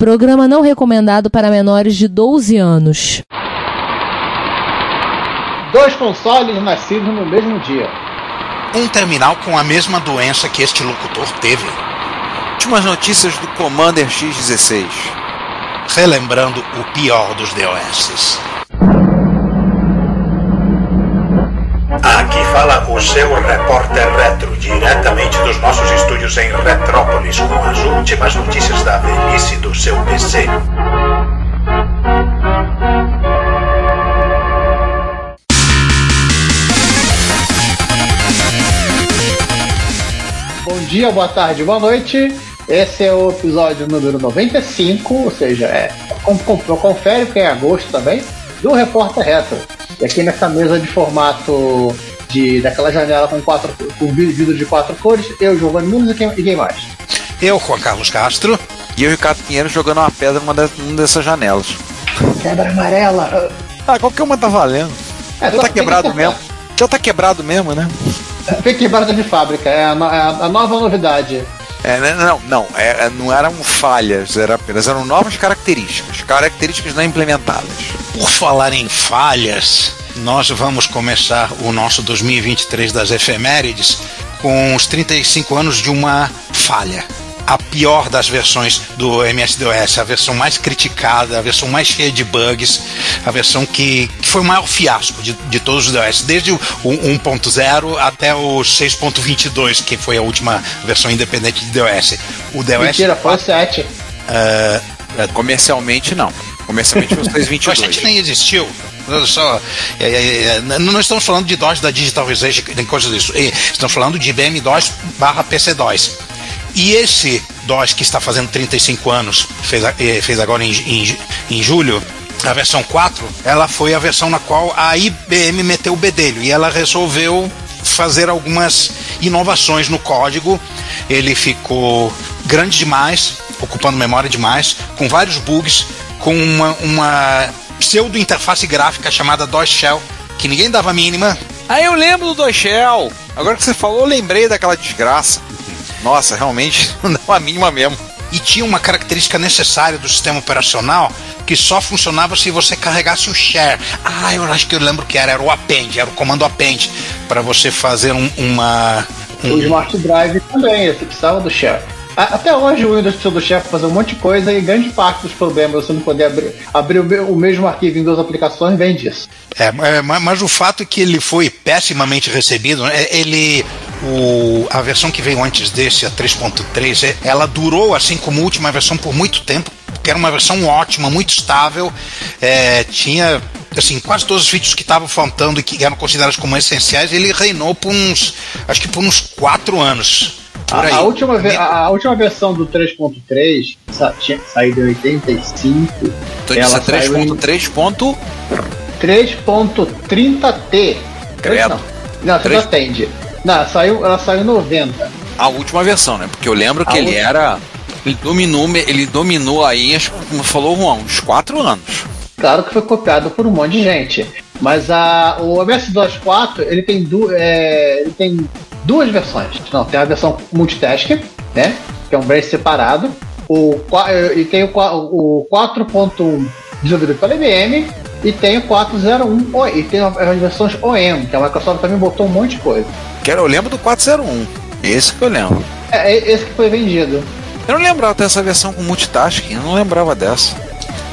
Programa não recomendado para menores de 12 anos. Dois consoles nascidos no mesmo dia. Um terminal com a mesma doença que este locutor teve. Últimas notícias do Commander X16. Relembrando o pior dos DOS. Aqui fala o seu repórter retro, diretamente dos nossos estúdios em Retrópolis, com as últimas notícias da velhice do seu PC. Bom dia, boa tarde, boa noite. Esse é o episódio número 95, ou seja, é, confere porque é agosto também, do Repórter Retro. E aqui nessa mesa de formato de, daquela janela com quatro com vidro de quatro cores, eu, Giovanni Nunes e quem, e quem mais? Eu, Juan Carlos Castro. E eu, Ricardo Pinheiro, jogando uma pedra numa, numa dessas janelas. Pedra amarela. Ah, qualquer uma tá valendo. É, Já tá quebrado mesmo. Já tá quebrado mesmo, né? Foi quebrado de fábrica, é a, é a nova novidade. É, né, não, não, é, é, não eram falhas, era apenas eram novas características, características não implementadas. Por falar em falhas, nós vamos começar o nosso 2023 das efemérides com os 35 anos de uma falha a pior das versões do MS-DOS, a versão mais criticada, a versão mais cheia de bugs, a versão que, que foi o maior fiasco de, de todos os DOS, desde o 1.0 até o 6.22, que foi a última versão independente de DOS. O DOS. Mentira, foi o 7. Uh, comercialmente não. Comercialmente foi o 6.22. o 7 nem existiu. Só, é, é, é, não estamos falando de DOS da Digital Research, nem coisa disso. Estamos falando de IBM DOS barra PC DOS. E esse DOS que está fazendo 35 anos, fez, eh, fez agora em, em, em julho, a versão 4, ela foi a versão na qual a IBM meteu o bedelho e ela resolveu fazer algumas inovações no código. Ele ficou grande demais, ocupando memória demais, com vários bugs, com uma, uma pseudo interface gráfica chamada DOS Shell, que ninguém dava mínima. Ah, eu lembro do DOS Shell. Agora que você falou, eu lembrei daquela desgraça. Nossa, realmente não dá a mínima mesmo. E tinha uma característica necessária do sistema operacional que só funcionava se você carregasse o share. Ah, eu acho que eu lembro que era, era o append, era o comando append, para você fazer um, uma. Um... O Smart Drive também, você precisava do share. Até hoje o Windows precisa do chefe fazer um monte de coisa e grande parte dos problemas você não poder abrir, abrir o, mesmo arquivo em duas aplicações vem disso. É, mas o fato é que ele foi pessimamente recebido, né, ele o, a versão que veio antes desse, a 3.3, é, ela durou assim como última versão por muito tempo, porque era uma versão ótima, muito estável, é, tinha assim, quase todos os features que estavam faltando e que eram considerados como essenciais, ele reinou por uns, acho que por uns quatro anos. A, a, última a, a, última versão do 3.3 sa tinha saído em 85. Então ela é 3.3. 3.30T. Credo. Não, não 3... você não atende. Não, saiu, ela saiu em 90. A última versão, né? Porque eu lembro que ele última... era. Ele dominou, ele dominou aí, como falou o Juan, uns 4 anos. Claro que foi copiado por um monte de gente. Mas a, o MS-DOS 4 ele tem, du, é, ele tem duas versões. Não, tem a versão multitask, né? Que é um branch separado. O, e tem o, o 4.1 desenvolvido pela IBM e tem o 401 e tem as versões OEM, que a Microsoft também botou um monte de coisa. Eu lembro do 401. Esse que eu lembro. É, é esse que foi vendido. Eu não lembrava dessa versão com multitasking, eu não lembrava dessa.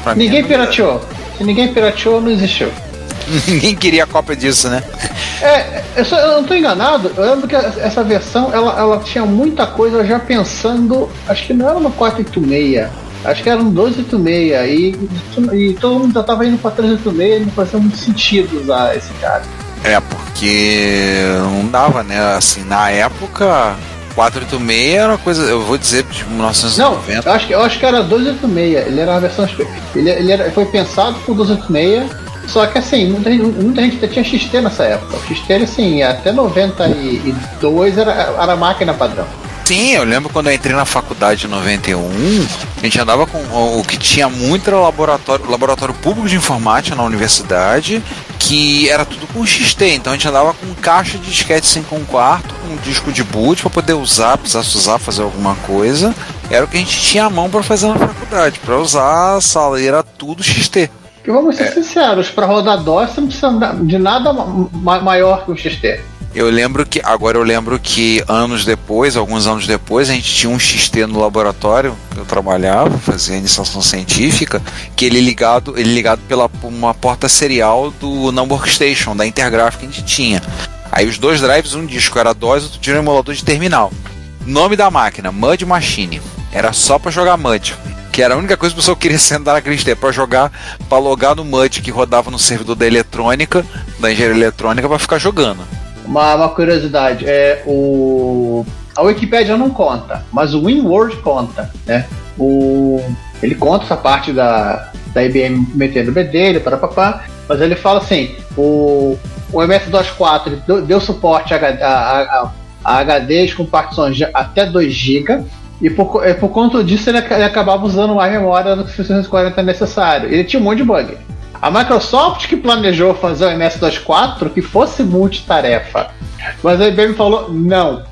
Pra ninguém pirateou. Se ninguém pirateou, não existiu. Ninguém queria a cópia disso, né? É, eu, só, eu não estou enganado, eu lembro que essa versão ela, ela tinha muita coisa já pensando. Acho que não era no 486, acho que era no 286 e, e todo mundo já estava indo para 386 não fazia muito sentido usar esse cara. É, porque não dava, né? Assim, na época, 486 era uma coisa, eu vou dizer, de 1990. Não, eu acho, eu acho que era 286, ele era a versão. Ele, ele era, foi pensado por 286 só que assim, muita, muita gente tinha XT nessa época. O XT, assim, até 92 era, era máquina padrão. Sim, eu lembro quando eu entrei na faculdade em 91, a gente andava com o que tinha muito era laboratório, laboratório público de informática na universidade, que era tudo com XT, então a gente andava com caixa de disquete 5 um quarto, com um disco de boot para poder usar, precisasse usar, fazer alguma coisa. Era o que a gente tinha à mão para fazer na faculdade para usar a sala e era tudo XT. E vamos ser é. sinceros, para rodar DOS você não precisa de nada ma maior que um XT. Eu lembro que, agora eu lembro que anos depois, alguns anos depois, a gente tinha um XT no laboratório que eu trabalhava, fazia iniciação científica, que ele ligado, ele ligado pela uma porta serial do Number Workstation, da Intergraph que a gente tinha. Aí os dois drives, um disco era DOS, outro tinha um emulador de terminal. Nome da máquina, Mud Machine. Era só para jogar Mud. Que era a única coisa que o pessoal queria sentar naquele tempo, para jogar, para logar no Mud que rodava no servidor da eletrônica, da engenharia eletrônica, para ficar jogando. Uma, uma, curiosidade, é o. A Wikipedia não conta, mas o WinWord conta, né? O, ele conta essa parte da, da IBM metendo o dele, para papá, mas ele fala assim: o, o MS-DOS 4 deu, deu suporte a, a, a, a HDs com partições de até 2 GB. E por, por conta disso ele, ele, acabava usando mais memória do que 640 necessário. Ele tinha um monte de bug. A Microsoft que planejou fazer o MS-DOS 4 que fosse multitarefa. Mas a IBM falou não.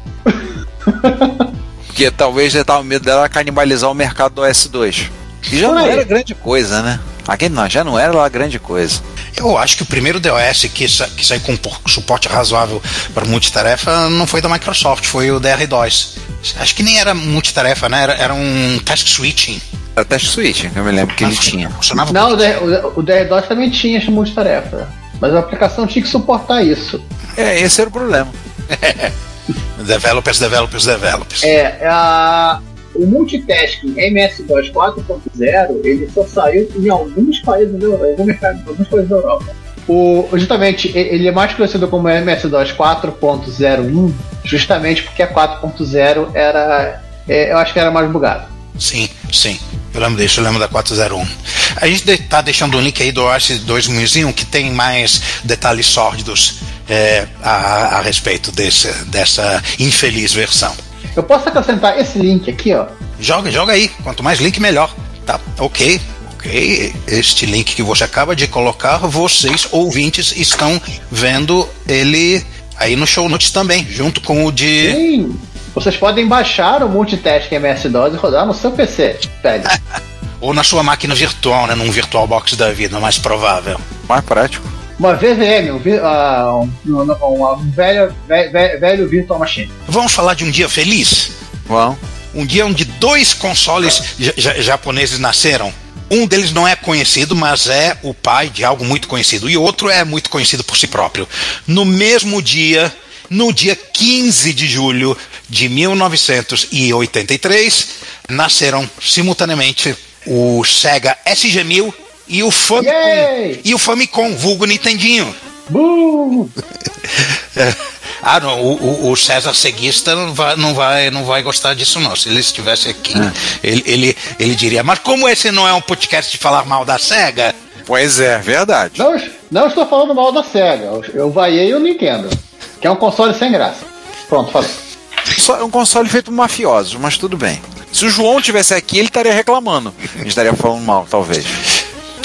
Porque talvez já tava medo dela canibalizar o mercado do S2. E já não era grande coisa, né? Aquele não, já não era lá grande coisa. Eu acho que o primeiro DOS que, sa que saiu com suporte razoável para multitarefa não foi da Microsoft, foi o DR2. Acho que nem era multitarefa, né? Era, era um task switching. Era task switching, eu me lembro que ele tinha. Funcionava não, o, DR, o, o DR2 também tinha multitarefa. Mas a aplicação tinha que suportar isso. É, esse era o problema. developers, developers, developers. É, a, o multitasking MS-DOS 4.0 ele só saiu em alguns países da Europa, alguns países da Europa. O, justamente, ele é mais conhecido como MS-DOS 4.01, justamente porque a 4.0 era, é, eu acho que era mais bugado. Sim, sim. Eu lembro disso, eu lembro da 401. A gente está deixando um link aí do OS 2001 que tem mais detalhes sórdidos é, a, a respeito desse, dessa infeliz versão. Eu posso acrescentar esse link aqui, ó. Joga, joga aí. Quanto mais link, melhor. Tá, ok. Ok. Este link que você acaba de colocar, vocês, ouvintes, estão vendo ele aí no show notes também, junto com o de. Sim. Vocês podem baixar o Multitask MS-DOS e rodar no seu PC, velho. Ou na sua máquina virtual, né? Num VirtualBox da vida, mais provável. Mais prático uma VVM, um, uh, um, um, um velho, velho, velho Virtual Machine. Vamos falar de um dia feliz? Vamos. Um dia onde dois consoles japoneses nasceram. Um deles não é conhecido, mas é o pai de algo muito conhecido. E outro é muito conhecido por si próprio. No mesmo dia, no dia 15 de julho de 1983, nasceram simultaneamente o Sega SG-1000 e o Famicom. E o Famicom, vulgo Nintendinho. ah, não, o, o, César Seguista não vai, não, vai, não vai gostar disso, não. Se ele estivesse aqui, é. ele, ele, ele diria: Mas como esse não é um podcast de falar mal da SEGA? Pois é, verdade. Não, não estou falando mal da SEGA. Eu, eu vaiei o Nintendo, que é um console sem graça. Pronto, falei. É um console feito por mafiosos, mas tudo bem. Se o João tivesse aqui, ele estaria reclamando. A gente estaria falando mal, talvez.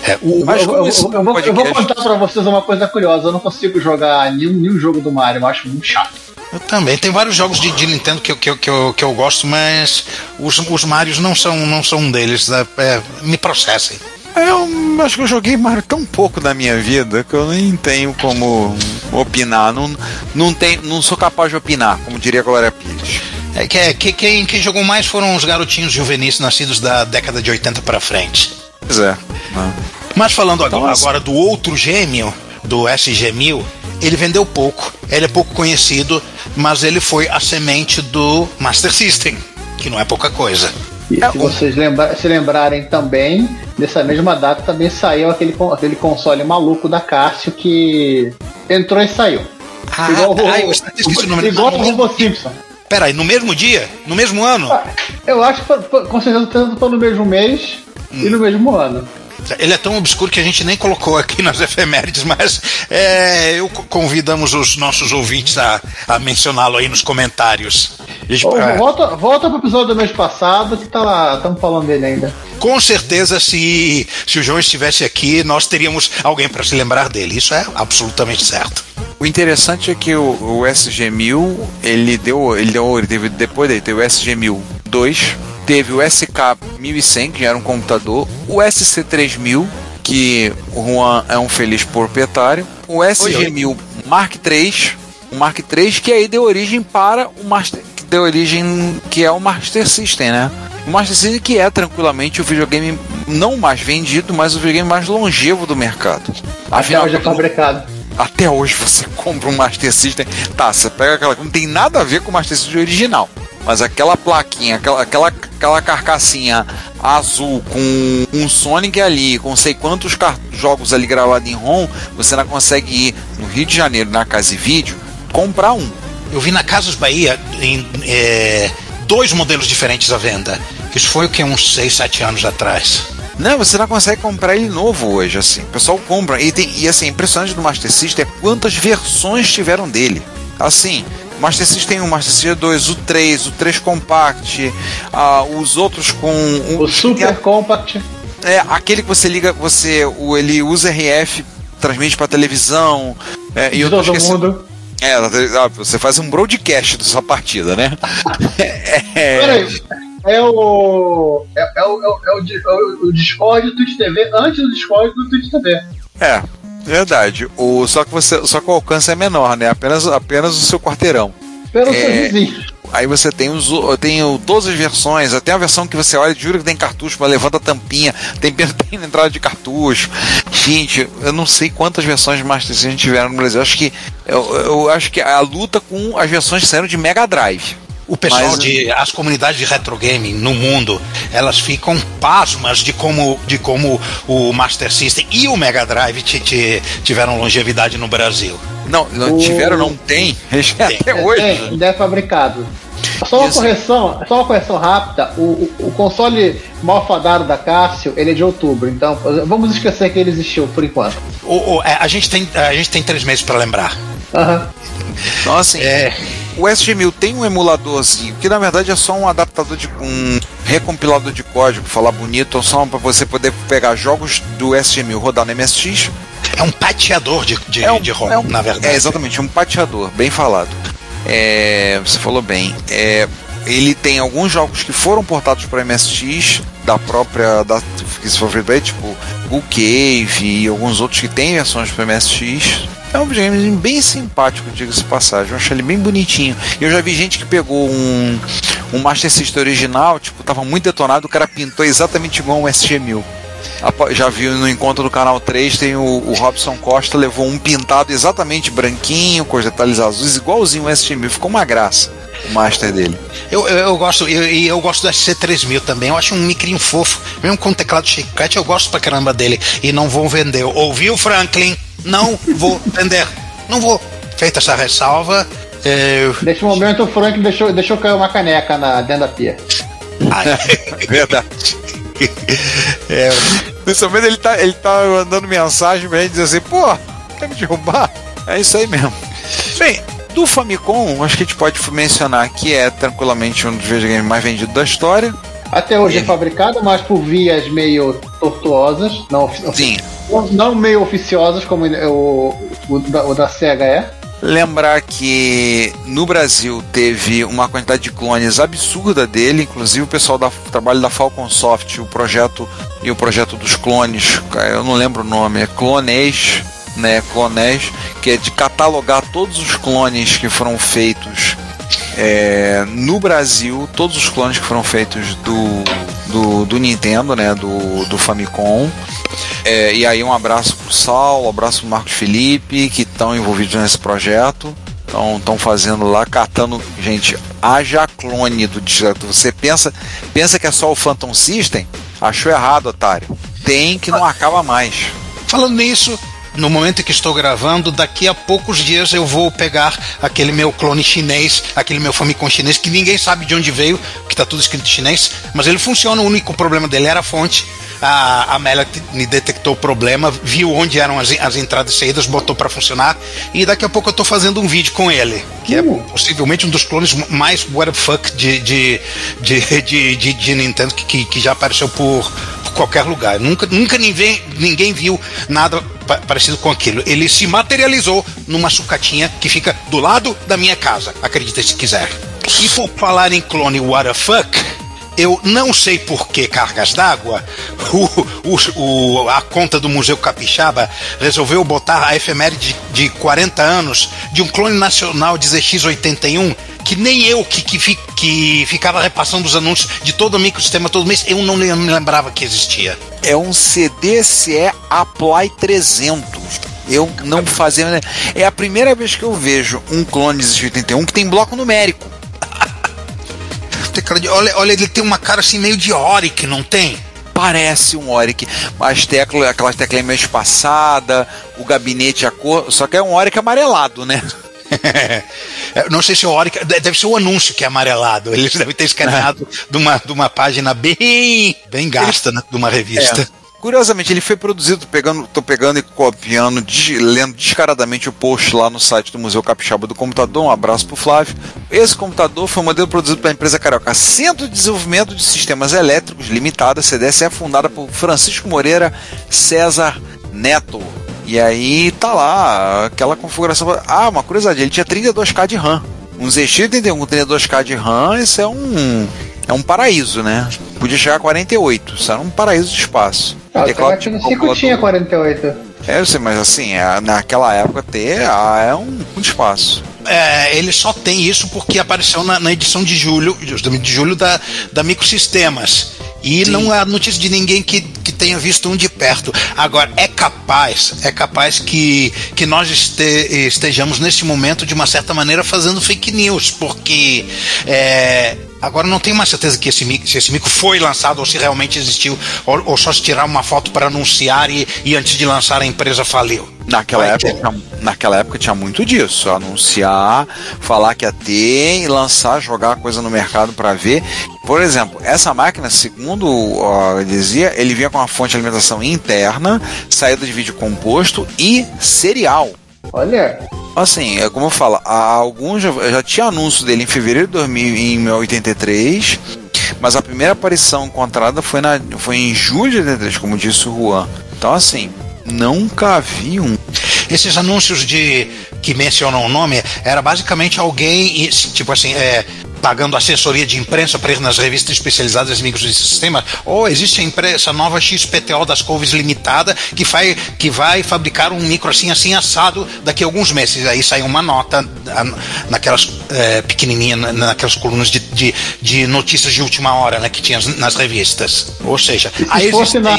É, o, Mas eu, eu, eu, eu, vou, eu vou contar pra vocês uma coisa curiosa. Eu não consigo jogar nenhum, nenhum jogo do Mario, eu acho muito chato. Eu também. Tem vários jogos de, de Nintendo que, que, que, eu, que eu gosto, mas os, os Marios não são, não são um deles. É, é, me processem. Eu acho que eu joguei Mario tão pouco da minha vida que eu nem tenho como opinar. Não, não, tenho, não sou capaz de opinar, como diria Glória Pires. É que, que quem, quem jogou mais foram os garotinhos juvenis nascidos da década de 80 para frente. Pois é. Mas falando agora, então, agora do outro gêmeo, do SG-1000, ele vendeu pouco, ele é pouco conhecido, mas ele foi a semente do Master System, que não é pouca coisa. E é, se vocês lembra se lembrarem também, nessa mesma data também saiu aquele, aquele console maluco da Cássio que entrou e saiu. Ah, igual o, esqueci o nome igual o Robô Simpson. Peraí, no mesmo dia? No mesmo ano? Ah, eu acho que com certeza foi no mesmo mês hum. e no mesmo ano. Ele é tão obscuro que a gente nem colocou aqui nas efemérides, mas é, eu convidamos os nossos ouvintes a, a mencioná-lo aí nos comentários. Gente, oh, é, volta, volta pro episódio do mês passado que tá lá, estamos falando dele ainda. Com certeza, se, se o João estivesse aqui, nós teríamos alguém para se lembrar dele. Isso é absolutamente certo. O interessante é que o, o SG-1000, ele deu, ele deu, ele teve, depois dele teve o SG-1000 2, teve o SK1100, que era um computador, o SC3000, que o Juan é um feliz proprietário, o SG1000 Mark III, o Mark III que aí deu origem para o Master, que deu origem que é o Master System, né? O Master System que é tranquilamente o videogame não mais vendido, mas o videogame mais longevo do mercado. Afinal, já fabricado. Até hoje você compra um Master System, tá, você pega aquela que não tem nada a ver com o Master System original. Mas aquela plaquinha, aquela, aquela, aquela carcassinha azul com um Sonic ali, com sei quantos jogos ali gravados em ROM, você não consegue ir no Rio de Janeiro, na Casa e Vídeo, comprar um. Eu vi na Casas Bahia em, é, dois modelos diferentes à venda. Isso foi o que? Uns 6, 7 anos atrás. Não, você não consegue comprar ele novo hoje, assim. O pessoal compra. E, tem, e assim, impressionante do Master System é quantas versões tiveram dele. Assim, o Master System 1, o Master System 2, o 3, o 3 Compact, uh, os outros com. O, o Super é, Compact. É, aquele que você liga, você. O, ele usa RF, transmite para televisão. É, e eu todo mundo. É, ah, você faz um broadcast da sua partida, né? é, Peraí, é o. É, é, o, é, o, é, o, o Discord do Twitch TV antes do Discord do Twitch TV. É, verdade. O, só, que você, só que o alcance é menor, né? Apenas, apenas o seu quarteirão. Pelo é, seu vizinho. Aí você tem os tem todas as versões, até a versão que você olha, jura que tem cartucho, mas levanta a tampinha, tem, tem entrada de cartucho. Gente, eu não sei quantas versões de Master System tiveram no Brasil. Eu acho que eu, eu acho que a luta com as versões que saíram de Mega Drive. O pessoal Mas, de. As comunidades de retro gaming no mundo, elas ficam pasmas de como, de como o Master System e o Mega Drive tiveram longevidade no Brasil. Não, não o... tiveram, não tem. tem. Até hoje. Tem, ainda é fabricado. Só uma correção, só uma correção rápida. O, o, o, console malfadado da Cássio, ele é de outubro. Então, vamos esquecer que ele existiu por enquanto. O, o é, a, gente tem, a gente tem três meses para lembrar. Uhum. Assim, é, o SG1000 tem um emuladorzinho, que na verdade é só um adaptador de um recompilador de código, falar bonito, ou só para você poder pegar jogos do SG1000 rodar no MSX. É um pateador de, de, é um, de ROM, é um, na verdade. É exatamente, um pateador, bem falado. É, você falou bem. É, ele tem alguns jogos que foram portados para MSX da própria da que se for ver, tipo Bull Cave e alguns outros que têm versões para MSX é um videogame bem simpático, diga-se passagem. Eu acho ele bem bonitinho. Eu já vi gente que pegou um, um Master System original, tipo, tava muito detonado, o cara pintou exatamente igual um SG-1000. Já viu no encontro do canal 3, tem o, o, Robson Costa levou um pintado exatamente branquinho, com os detalhes azuis, igualzinho o SG-1000. Ficou uma graça o Master dele. Eu, eu, eu gosto, e eu, eu, gosto do SC3000 também. Eu acho um micrinho fofo. Mesmo com teclado chiclete, eu gosto pra caramba dele. E não vão vender. Ouviu, Franklin? Não vou vender. Não vou. Feita essa ressalva. Eu... Nesse momento o Frank deixou, deixou cair uma caneca na, dentro da pia. Ah, é verdade. É, nesse momento ele tá, ele tá mandando mensagem pra gente dizer assim, pô, quer me derrubar? É isso aí mesmo. Bem, do Famicom, acho que a gente pode mencionar que é tranquilamente um dos videogames mais vendidos da história. Até hoje é fabricado, mas por vias meio tortuosas, não, Sim. não meio oficiosas como o, o, da, o da SEGA é. Lembrar que no Brasil teve uma quantidade de clones absurda dele, inclusive o pessoal da trabalho da Falcon Soft, o projeto e o projeto dos clones, eu não lembro o nome, é Clones, né, Clones, que é de catalogar todos os clones que foram feitos é, no Brasil, todos os clones que foram feitos do, do, do Nintendo, né, do, do Famicom. É, e aí um abraço pro Saulo, um abraço pro Marcos Felipe, que estão envolvidos nesse projeto. Estão fazendo lá, catando. Gente, haja clone do direto. Você pensa, pensa que é só o Phantom System? Achou errado, otário. Tem que não acaba mais. Falando nisso, no momento em que estou gravando, daqui a poucos dias eu vou pegar aquele meu clone chinês, aquele meu Famicom chinês, que ninguém sabe de onde veio, que está tudo escrito em chinês, mas ele funciona, o único problema dele era a fonte. A Amélia me detectou o problema, viu onde eram as, as entradas e saídas, botou para funcionar, e daqui a pouco eu estou fazendo um vídeo com ele, que é uh. possivelmente um dos clones mais what the fuck de, de, de, de, de, Nintendo que, que já apareceu por qualquer lugar. Nunca, nunca ninguém, ninguém viu nada parecido com aquilo. Ele se materializou numa sucatinha que fica do lado da minha casa, acredite se quiser. E por falar em clone what the fuck, eu não sei por que cargas d'água, a conta do Museu Capixaba resolveu botar a efeméride de, de 40 anos de um clone nacional de ZX81 que nem eu que, que, que, ficava repassando os anúncios de todo o microsistema todo mês, eu não me lembrava que existia. É um CDCE Apply 300. Eu não fazia. É a primeira vez que eu vejo um clone de 81 que tem bloco numérico. Olha, olha, ele tem uma cara assim meio de Oric, não tem? Parece um Oric, mas tecla, aquelas teclas meio espaçada, o gabinete a cor, só que é um Oric amarelado, né? não sei se o Oric. Deve ser o anúncio que é amarelado. Eles devem ter escaneado de, uma, de uma página bem, bem gasta, né, de uma revista. É. Curiosamente, ele foi produzido, pegando, tô pegando e copiando, lendo descaradamente o post lá no site do Museu Capixaba do Computador. Um abraço pro Flávio. Esse computador foi um modelo produzido pela empresa carioca Centro de Desenvolvimento de Sistemas Elétricos Limitada, CDS, é fundada por Francisco Moreira César Neto. E aí tá lá aquela configuração. Ah, uma curiosidade, ele tinha 32K de RAM. Um ZX81 com 32K de RAM, isso é um é um paraíso, né? Podia chegar a 48, isso era um paraíso de espaço. Ah, o Tecno 5 tinha 48. É, eu sei, mas assim, naquela época ter ah, é um, um espaço. É, ele só tem isso porque apareceu na, na, edição de julho, de julho da, da Microsistemas. E Sim. não há notícia de ninguém que, que tenha visto um de perto. Agora, é capaz, é capaz que, que nós este, estejamos nesse momento, de uma certa maneira, fazendo fake news, porque é, Agora não tenho mais certeza que esse mico, se esse mico foi lançado ou se realmente existiu, ou, ou só se tirar uma foto para anunciar e, e, antes de lançar a empresa faliu. Naquela época, tinha, naquela época tinha muito disso. Anunciar, falar que ia ter e lançar, jogar a coisa no mercado para ver. Por exemplo, essa máquina, segundo ó, dizia, ele vinha com uma fonte de alimentação interna, saída de vídeo composto e serial. Olha. Assim, é como eu falo, há alguns já, já tinha anúncio dele em fevereiro de 1983, mas a primeira aparição encontrada foi, na, foi em julho de 83, como disse o Juan. Então, assim, nunca vi um. Esses anúncios de que mencionam o nome era basicamente alguém, tipo assim, é, pagando assessoria de imprensa para ir nas revistas especializadas em microsistemas, ou existe a empresa nova XPTO das Couves Limitada que vai, que vai fabricar um micro assim, assim assado daqui a alguns meses. Aí sai uma nota naquelas é, pequenininha, naquelas colunas de, de, de, notícias de última hora né, que tinha nas revistas. Ou seja, se, fosse na,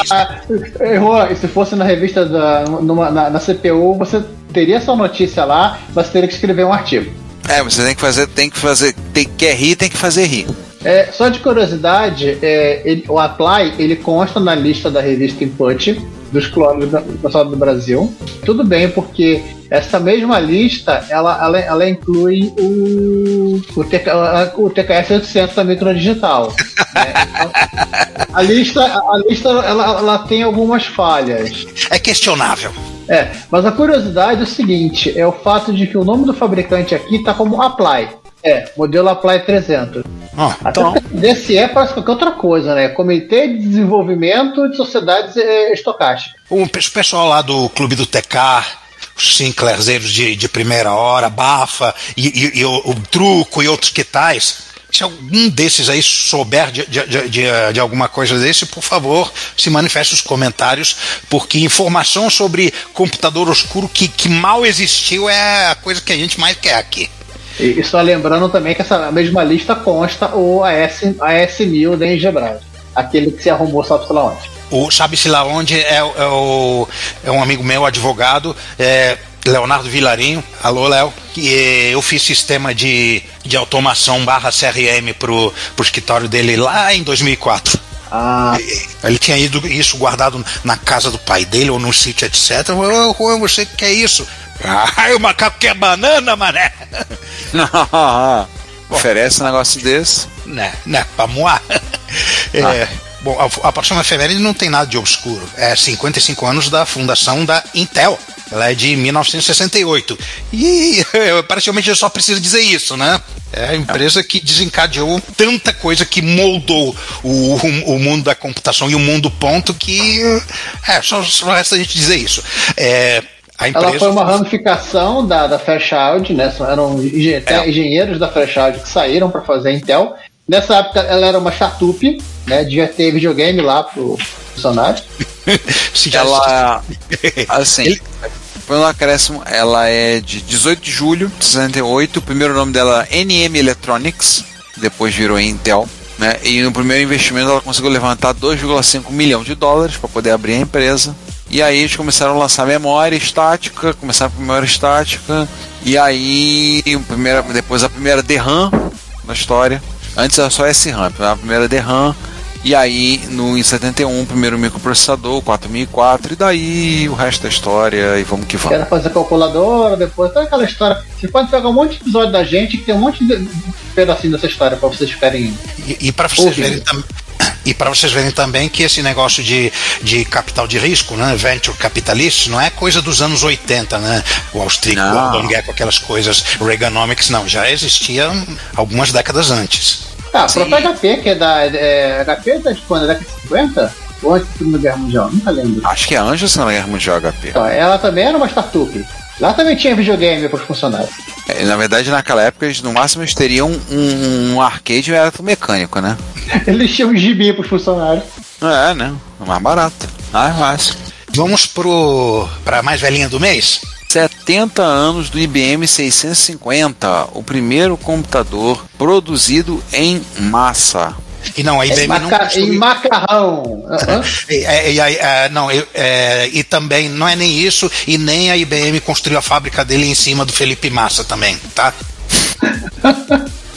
e se fosse na revista da, numa, na, na CPU, você teria essa notícia lá, mas teria que escrever um artigo. É, você tem que fazer, tem que fazer, tem, quer rir, tem que fazer rir. É, só de curiosidade, é, ele, o Apply ele consta na lista da revista Input dos clones do pessoal do Brasil. Tudo bem, porque essa mesma lista ela, ela, ela inclui o, o, TK, o TKS 800 da Microdigital. né? a lista, a lista ela, ela tem algumas falhas. É questionável. É, mas a curiosidade é o seguinte: é o fato de que o nome do fabricante aqui está como Apply. É, modelo Apply 300. Ah, então... DCE parece qualquer outra coisa, né? Comitê de Desenvolvimento de Sociedades é, Estocásticas. O pessoal lá do Clube do TK, os Sinclairzeiros de, de primeira hora, Bafa e, e, e o, o, Truco e outros que tais, se algum desses aí souber de, de, de, de, alguma coisa desse, por favor, se manifeste nos comentários, porque informação sobre computador oscuro que, que mal existiu é a coisa que a gente mais quer aqui. E, só lembrando também que essa mesma lista consta o AS, AS1000 da Engebras, aquele que se arrumou sabe-se lá onde. O sabe-se lá onde é, é, o, é um amigo meu, advogado, é, Leonardo Vilarinho, alô Léo, que eu fiz sistema de, de automação barra CRM pro, pro escritório dele lá em 2004. Ah. Ele tinha ido isso guardado na casa do pai dele ou no sítio, etc. Ô, Juan, você quer isso? Ah, o macaco quer banana, mané! Oferece um negócio desse? Né, né, pra moar. É, ah. Bom, a, a próxima efeméride não tem nada de obscuro. É 55 anos da fundação da Intel. Ela é de 1968. E praticamente eu só preciso dizer isso, né? É a empresa que desencadeou tanta coisa que moldou o, o, mundo da computação e o mundo ponto que. É, só, só resta a gente dizer isso. É, Empresa... Ela foi uma ramificação da, da Fairchild, né? Eram engenheiros é. da Fairchild que saíram para fazer a Intel Nessa época ela era uma startup, né? Devia ter videogame lá pro funcionário. Se já Ela, assim, Ele- foi um acréscimo, ela é de 18 de julho de 68, o primeiro nome dela é NM Electronics, depois virou Intel, né? E no primeiro investimento ela conseguiu levantar 2,5 milhão de dólares para poder abrir a empresa. E aí eles começaram a lançar memória estática, começaram com memória estática, e aí o primeira, depois a primeira DRAM na história. Antes era só SRAM, a primeira DRAM, e aí, no, em 71, o primeiro microprocessador, o 4004, e daí o resto da história, e vamos que vamos. Quero fazer calculadora, depois toda aquela história. Você pode pegar um monte de episódio da gente que tem um monte de pedacinho dessa história pra vocês ficarem. E, e para vocês Ouvindo. verem também. E para vocês verem também que esse negócio de, de capital de risco, né, venture capitalist, não é coisa dos anos 80, né? Wall Street, Não. Gordon Gekko, aquelas coisas, Reaganomics, não, já existia algumas décadas antes. Ah, a própria HP, que é da. É, HP é da de quando? É década de 50? Ou antes da Segunda Guerra Mundial? Nunca lembro. Acho que é Anjos na Guerra Mundial HP. Então, ela também era uma startup. Lá também tinha videogame para os funcionários. É, Na verdade, naquela época, eles, no máximo, eles teriam um, um arcade e um eletromecânico, né? Eles tinham gibi para os funcionários. É, né? Mais barato. Mais fácil. Vamos pro para a mais velhinha do mês? 70 anos do IBM 650, o primeiro computador produzido em massa. E não, a Em, IBM não maca- construiu- em macarrão. Hã? E, e- e- e- não, é, e também não é nem isso, e nem a IBM construiu a fábrica dele em cima do Felipe Massa também, tá?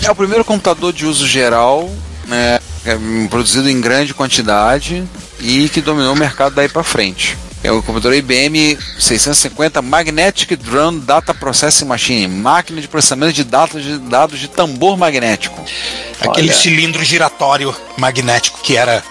É o primeiro computador de uso geral, né, é, produzido em grande quantidade e que dominou o mercado daí para frente. É o computador IBM 650 Magnetic Drum Data Processing Machine, máquina de processamento de dados de, dados de tambor magnético. Aquele Olha. cilindro giratório magnético que era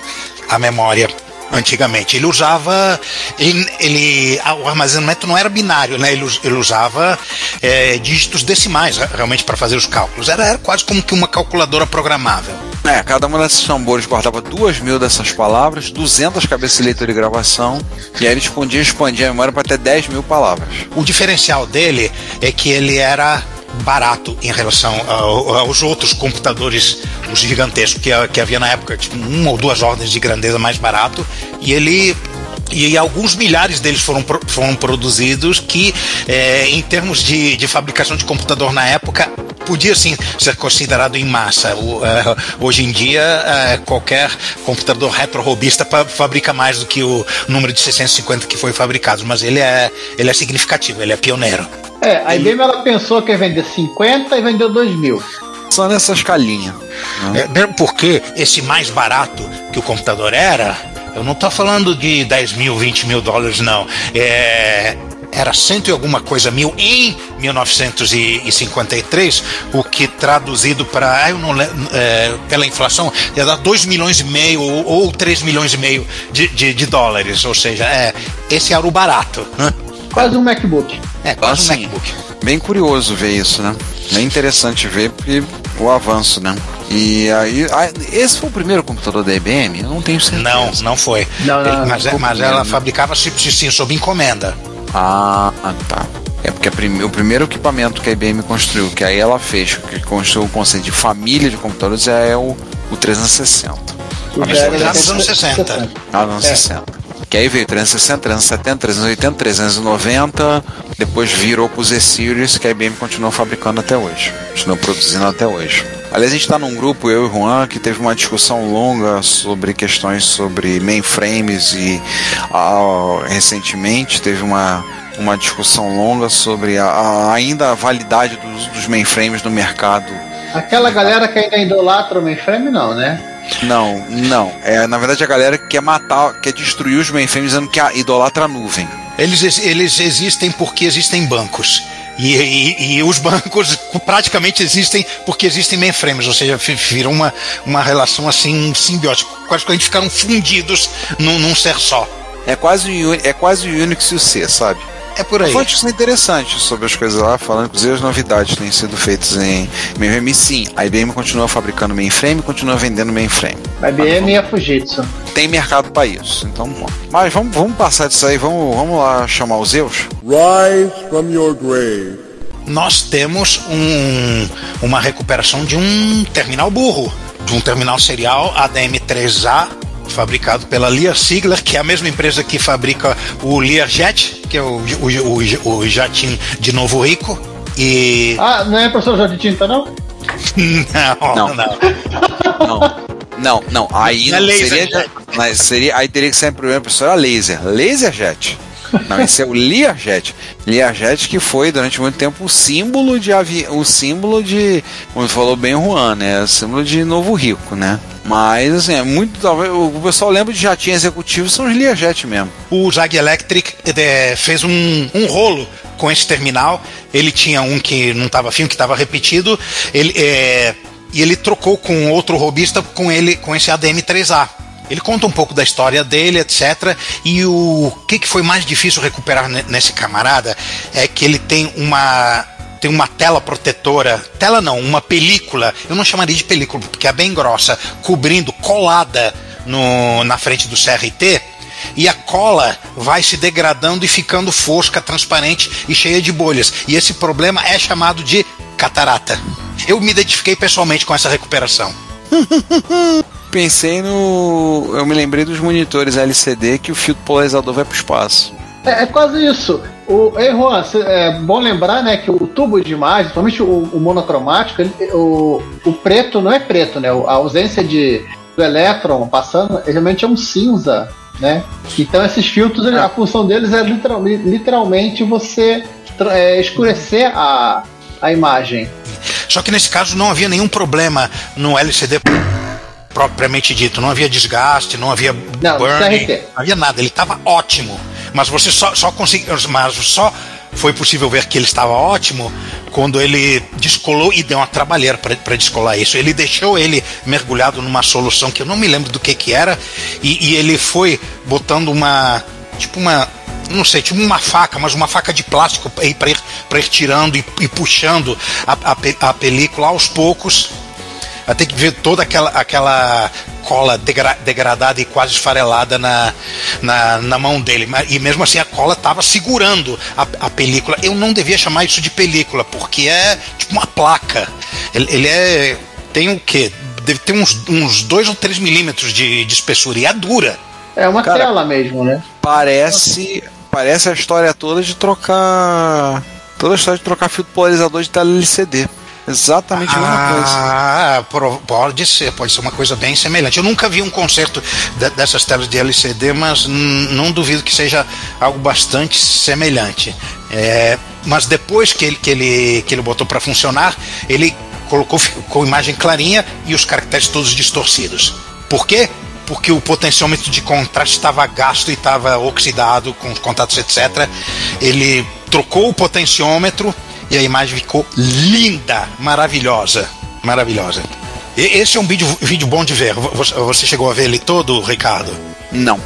a memória antigamente. Ele usava. Ele, ele- o armazenamento não era binário, né? Ele, ele usava é, dígitos decimais re- realmente para fazer os cálculos. Era, era quase como que uma calculadora programável. É, cada uma desses tambores guardava duas mil dessas palavras, 200 cabeças de leitura e gravação, e aí ele expandia, expandia a memória para até 10 mil palavras. O diferencial dele é que ele era barato em relação ao- aos outros computadores, os gigantescos que, que havia na época, tipo uma ou duas ordens de grandeza mais barato, e ele e alguns milhares deles foram, foram produzidos que, é, em termos de, de fabricação de computador na época, podia sim ser considerado em massa. O, é, hoje em dia, é, qualquer computador retro-robista fa- fabrica mais do que o número de 650 que foi fabricado, mas ele é, ele é significativo, ele é pioneiro. É, a IBM ela pensou que ia vender 50 e vendeu 2 mil. Só nessa escalinha. É, mesmo porque esse mais barato que o computador era, eu não estou falando de 10 mil, 20 mil dólares, não. É, era cento e alguma coisa mil em 1953, o que traduzido para, eu não é, pela inflação, ia dar 2 milhões e meio ou, ou 3 milhões e meio de, de, de dólares. Ou seja, é, esse era o barato. Né? Quase um MacBook. É, quase um Assim, MacBook. Bem curioso ver isso, né? Bem interessante ver porque o avanço, né? E aí, ah, esse foi o primeiro computador da IBM? Eu não tenho certeza. Não, não foi. Não, não, Ele- não, mas, não. mas ela fabricava sim, sim, sob encomenda. Ah, tá. É porque prime- o primeiro equipamento que a IBM construiu, que aí ela fez, que construiu o conceito de família de computadores, é o, o 360. O mas já era já da nos anos 60. Ah, nos anos É. 60. Que aí veio 360, 370, 380, 390, depois virou pro Z-Series, que a IBM continuou fabricando até hoje. Continuou produzindo até hoje. Aliás, a gente está num grupo, eu e o Juan, que teve uma discussão longa sobre questões sobre mainframes e ah, recentemente teve uma, uma discussão longa sobre a, a- ainda a validade dos, dos mainframes no mercado Aquela galera que ainda idolatra o mainframe, não, né? Não, não. É, na verdade, a galera quer matar, quer destruir os mainframes dizendo que a idolatra a nuvem. Eles, eles existem porque existem bancos. E, e- e os bancos praticamente existem porque existem mainframes, ou seja, viram uma, uma relação assim simbiótica. Quase que a gente ficaram fundidos num, num ser só. É quase, é quase o Unix e o C, sabe? É por aí. Foi uma discussão interessante sobre as coisas lá, falando, inclusive as novidades que têm sido feitas em mainframe. Sim, a IBM continua fabricando mainframe, continua vendendo mainframe. A IBM e a Fujitsu. Tem mercado para isso, então bom. Mas vamos, vamos passar disso aí, vamos, vamos lá chamar os Zeus? Rise from your grave. Nós temos um, uma recuperação de um terminal burro. de um terminal serial ADM3A fabricado pela Lear Sigler, que é a mesma empresa que fabrica o Learjet, que é o, o, o, o jatinho de Novo Rico. E. Ah, não é professor Jorge Tinta, não? não, Não. não. Não. Não, não. Aí Não é não laser seria, jet. mas seria. Aí teria que ser a primeira pessoa era laser. Laserjet. Não, esse é o Learjet. Learjet que foi durante muito tempo o símbolo de avi... o símbolo de, como falou bem o Juan, né? O símbolo de Novo Rico, né? Mas assim, é muito talvez o pessoal lembra de jatinho executivo são os Learjet mesmo. O Zag Electric eh, fez um, um rolo com esse terminal. Ele tinha um que não estava fino, que estava repetido. Ele, eh, e ele trocou com outro robista com ele com esse ADM3A. Ele conta um pouco da história dele, etc. E o que, que foi mais difícil recuperar ne- nesse camarada é que ele tem uma tem uma tela protetora, tela não, uma película, eu não chamaria de película porque é bem grossa, cobrindo, colada no, na frente do CRT, e a cola vai se degradando e ficando fosca, transparente e cheia de bolhas. E esse problema é chamado de catarata. Eu me identifiquei pessoalmente com essa recuperação. Pensei no. Eu me lembrei dos monitores LCD que o fio polarizador vai pro espaço. É, é quase isso. O, ei, Juan, é bom lembrar né, que o tubo de imagem, principalmente o, o monocromático, ele- o, o preto não é preto, né? A ausência de, do elétron passando realmente é um cinza, né? Então esses filtros, a função deles é literal- li- literalmente você é, escurecer a, a imagem. Só que nesse caso não havia nenhum problema no LCD propriamente dito. Não havia desgaste, não havia Não, burning, não havia nada. Ele estava ótimo. Mas você só, só conseguiu. Mas só foi possível ver que ele estava ótimo quando ele descolou e deu uma trabalheira para descolar isso. Ele deixou ele mergulhado numa solução que eu não me lembro do que que era e, e ele foi botando uma tipo uma não sei, tipo uma faca, mas uma faca de plástico para ir, ir, ir tirando e, e puxando a, a, a película aos poucos até que ver toda aquela, aquela cola degra- degradada e quase esfarelada na, na, na mão dele. E mesmo assim a cola estava segurando a, a película. Eu não devia chamar isso de película, porque é tipo uma placa. Ele, ele é. tem o quê? Deve ter uns, uns 2 ou 3 milímetros de, de espessura e é dura. É uma Cara, tela mesmo, né? Parece. Parece a história toda de trocar. Toda a história de trocar fio polarizador de tela LCD. Exatamente a mesma coisa. Ah, pode ser, pode ser uma coisa bem semelhante. Eu nunca vi um concerto de- dessas telas de LCD, mas não duvido que seja algo bastante semelhante. É, mas depois que ele, que ele, que ele botou para funcionar, ele colocou com imagem clarinha e os caracteres todos distorcidos. Por quê? Porque o potenciômetro de contraste estava gasto e estava oxidado com os contatos, etc. Ele trocou o potenciômetro e a imagem ficou linda, maravilhosa, maravilhosa. E- esse é um vídeo, vídeo bom de ver. Você, chegou a ver ele todo, Ricardo? Não.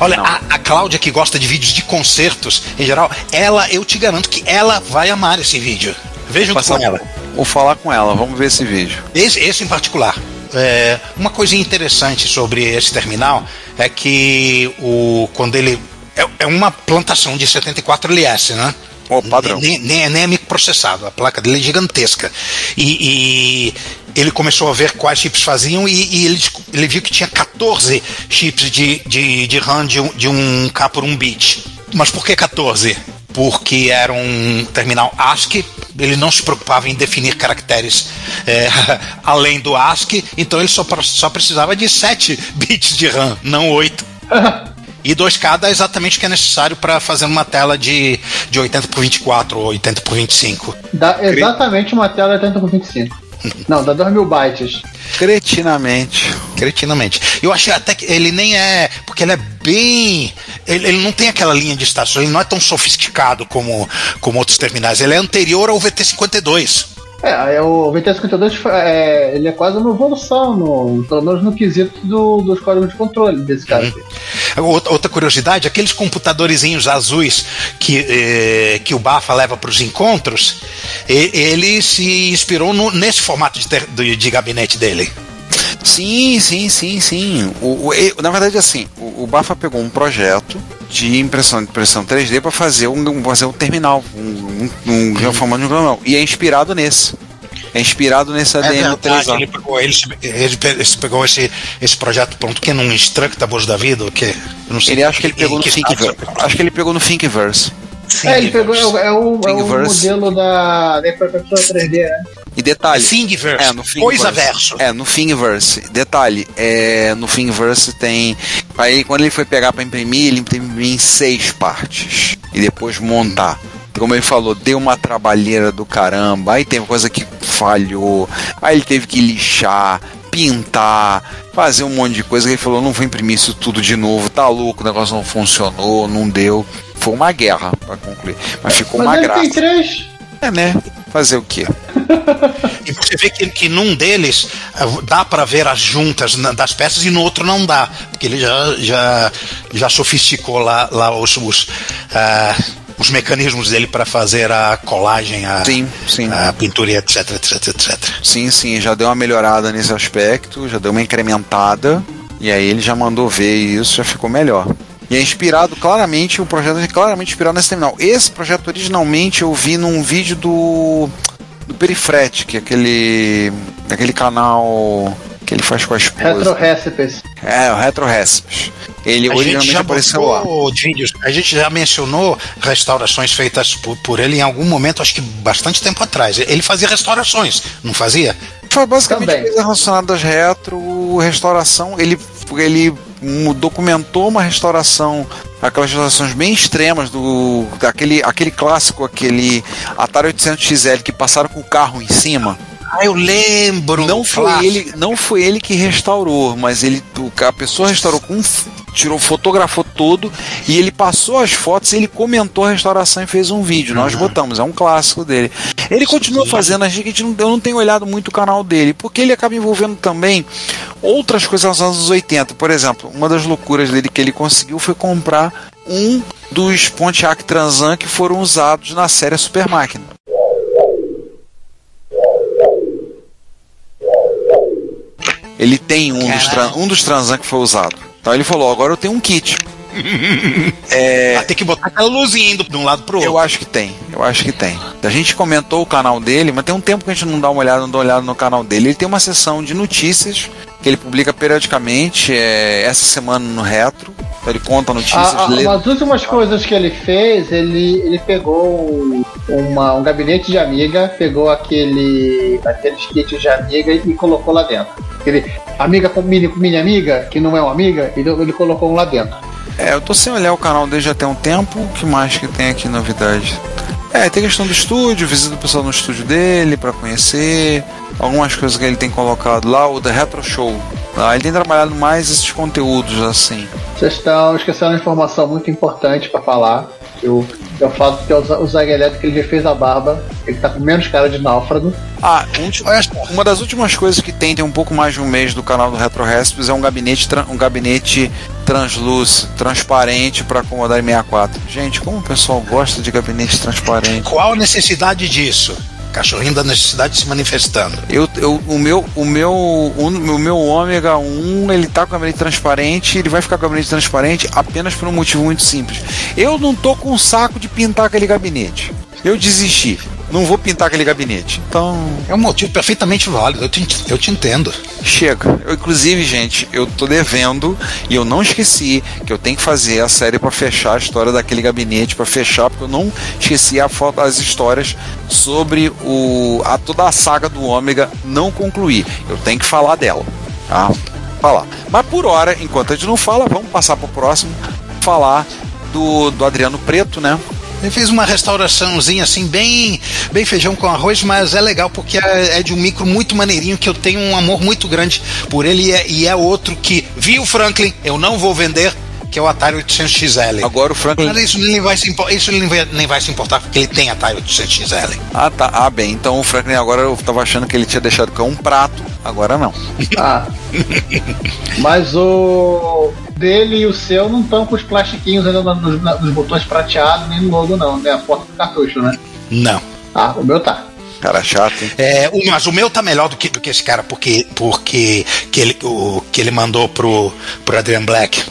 Olha, Não. a, a Cláudia que gosta de vídeos de concertos em geral, ela, eu te garanto que ela vai amar esse vídeo. Veja com ela. Vou falar com ela, vamos ver esse vídeo. Esse, esse em particular. É, uma coisinha interessante sobre esse terminal é que o, quando ele. É, é uma plantação de 74 LS, né? Ô, padrão. Nem, nem, nem é microprocessado, a placa dele é gigantesca. E, e ele começou a ver quais chips faziam e, e ele, ele viu que tinha 14 chips de, de, de RAM de, um- de 1K por 1 bit. Mas por que 14? Porque era um terminal ASCII, ele não se preocupava em definir caracteres é, além do ASCII, então ele só, só precisava de 7 bits de RAM, não 8. E 2K dá exatamente o que é necessário para fazer uma tela de, de 80 por 24 ou 80 por 25. Dá exatamente uma tela 80 por 25. Não, dá 2 mil bytes. Cretinamente. Cretinamente. Eu achei até que ele nem é. Porque ele é bem. Ele, ele não tem aquela linha de estação, ele não é tão sofisticado como, como outros terminais. Ele é anterior ao VT52. É, é o VT52 é, ele é quase uma evolução, no, pelo menos no quesito do- dos códigos de controle desse cara. aqui. Outra, curiosidade, aqueles computadorzinhos azuis que, eh, que o Bafa leva para os encontros, ele se inspirou no- nesse formato de, ter- de gabinete dele. Sim, sim, sim, sim. O, o- e- na verdade, assim, o, o Bafa pegou um projeto de impressão, de impressão 3D para fazer um, um- fazer um terminal, um, um, um formato de um. E é inspirado nesse. É inspirado nesse É ADM verdade, 3A. ele pegou, ele, ele ele pegou esse, esse projeto pronto que é num Instructables da vida, o que? Eu não sei Ele acha que ele pegou no estado- Acho que ele pegou no Thinkiverse. É, ele pegou. É, o- é o, é o modelo da, da impressora 3D, né? E detalhe. Thingiverse, É, no Thingiverse. coisa verso. É, no Thingiverse. Detalhe, é, no Thingiverse tem. Aí quando ele foi pegar pra imprimir, ele imprimiu em seis partes. E depois montar. Como ele falou, deu uma trabalheira do caramba. Aí tem coisa que falhou. Aí ele teve que lixar, pintar, fazer um monte de coisa. Ele falou: não vou imprimir isso tudo de novo, tá louco, o negócio não funcionou, não deu. Foi uma guerra pra concluir. Mas ficou Mas uma ele graça. tem três. É, né? Fazer o quê? E você vê que, que num deles ah, dá para ver as juntas das peças e no outro não dá, porque ele já, já, já sofisticou lá, lá os, os, ah, os mecanismos dele para fazer a colagem, a, Sim, sim. a pintura, e etc, etc, etc. Sim, sim, já deu uma melhorada nesse aspecto, já deu uma incrementada, e aí ele já mandou ver isso, já ficou melhor. E é inspirado claramente, o projeto é claramente inspirado nesse terminal. Esse projeto originalmente eu vi num vídeo do do Perifret, que é aquele aquele canal que ele faz com a esposa. Retro Recipes. É, o Retro Recipes. Ele A gente originalmente já apareceu lá. vídeos, a gente já mencionou restaurações feitas por, por ele em algum momento, acho que bastante tempo atrás. Ele fazia restaurações, não fazia? Foi basicamente Também. coisas relacionadas retro, restauração. Ele, ele documentou uma restauração, aquelas restaurações bem extremas do daquele aquele clássico, aquele Atari 800 XL que passaram com o carro em cima. Ah, eu lembro. Não foi Clássico. ele, não foi ele que restaurou, mas ele a pessoa restaurou com tirou, fotografou todo e ele passou as fotos, e ele comentou a restauração e fez um vídeo. Nós botamos, é um clássico dele. Ele continua fazendo, a gente não, eu não tenho olhado muito o canal dele, porque ele acaba envolvendo também outras coisas dos anos 80. Por exemplo, uma das loucuras dele que ele conseguiu foi comprar um dos Pontiac Transan que foram usados na série Super Máquina. Ele tem um dos, tran- um dos Transan que foi usado. Então ele falou: agora eu tenho um kit. Ah, tem que botar aquela luzinha indo de um lado pro outro. Eu acho que tem, eu acho que tem. A gente comentou o canal dele, mas tem um tempo que a gente não dá uma olhada, não dá uma olhada no canal dele. Ele tem uma sessão de notícias que ele publica periodicamente, é, essa semana no Retro. Então ele conta notícias, A, a, lê- umas últimas coisas que ele fez, ele, ele pegou uma, um gabinete de amiga, pegou aquele aqueles kits de amiga e, colocou lá dentro. Aquele amiga com mini, mini amiga, que não é uma amiga, ele, ele colocou um lá dentro. É, eu tô sem olhar o canal já tem um tempo. O que mais que tem aqui novidade? É, tem questão do estúdio, visita o pessoal no estúdio dele pra conhecer. Algumas coisas que ele tem colocado lá, o The Retro Show. Ah, ele tem trabalhado mais esses conteúdos assim. Vocês estão esquecendo uma informação muito importante para falar. O, eu falo que o, Za- o Zag Elétrico ele já fez a barba, ele tá com menos cara de náufrago. Ah, último- uma das últimas coisas que tem, tem um pouco mais de um mês do canal do Retro Recipes é um gabinete, um gabinete translúcido, transparente para acomodar em 64. Gente, como o pessoal gosta de gabinete transparente. Qual a necessidade disso? Cachorrinho da necessidade se manifestando. Eu, eu, o meu, o meu, o, meu ômega 1, ele tá com o gabinete transparente, ele vai ficar com o gabinete transparente apenas por um motivo muito simples. Eu não tô com um saco de pintar aquele gabinete. Eu desisti. Não vou pintar aquele gabinete. Então, É um motivo perfeitamente válido, eu te, eu te entendo. Chega. Eu, inclusive, gente, eu tô devendo e eu não esqueci que eu tenho que fazer a série para fechar a história daquele gabinete, para fechar, porque eu não esqueci a foto as histórias sobre o a toda a saga do Ômega não concluí. Eu tenho que falar dela, tá? Falar. Mas por hora, enquanto a gente não fala, vamos passar pro próximo falar do, do Adriano Preto, né? Ele fez uma restauraçãozinha assim, bem, bem feijão com arroz, mas é legal porque é, é de um micro muito maneirinho que eu tenho um amor muito grande por ele e é, e é outro que, viu, Franklin? Eu não vou vender, que é o Atari 800 XL. Agora o Franklin Mas isso nem vai se impor- isso ele nem vai, nem vai se importar porque ele tem Atari 800 XL. Ah, tá. Ah, bem. Então o Franklin agora eu tava achando que ele tinha deixado com um prato. Agora não. Ah. Mas o dele e o seu não estão com os plastiquinhos ainda nos, nos botões prateados nem no logo não, né? A foto do cartucho, né? Não. Ah, o meu tá. Cara chato, hein? É, o- mas o meu tá melhor do que, do que esse cara, porque, porque que ele, o, que ele mandou pro, pro Adrian Black.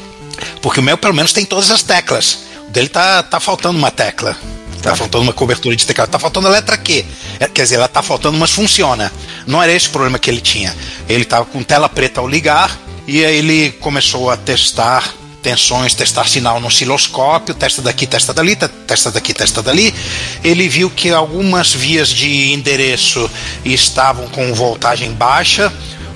Porque o meu, pelo menos, tem todas as teclas. O dele tá, tá faltando uma tecla. Tá faltando uma cobertura de teclado. Tá faltando a letra Q. É, quer dizer, ela tá faltando, mas funciona. Não era esse o problema que ele tinha. Ele tava com tela preta ao ligar e aí ele começou a testar tensões, testar sinal no osciloscópio, testa daqui, testa dali, te- testa daqui, testa dali. Ele viu que algumas vias de endereço estavam com voltagem baixa,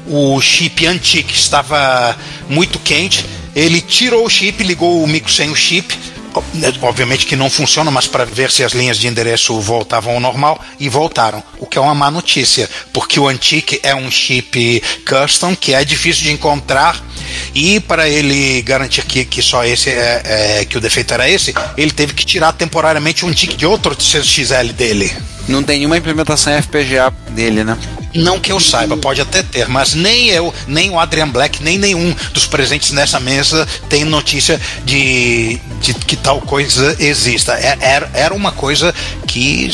o chip antigo estava muito quente. Ele tirou o chip, ligou o micro sem o chip. Obviamente que não funciona, mas para ver se as linhas de endereço voltavam ao normal e voltaram. O que é uma má notícia, porque o Antique é um chip custom que é difícil de encontrar e para ele garantir que, que só esse é, é- que o defeito era esse, ele teve que tirar temporariamente um tique de outro XL dele. Não tem nenhuma implementação FPGA dele, né? Não que eu saiba, pode até ter, mas nem eu, nem o Adrian Black, nem nenhum dos presentes nessa mesa tem notícia de, de que tal coisa exista. É- Era, era uma coisa que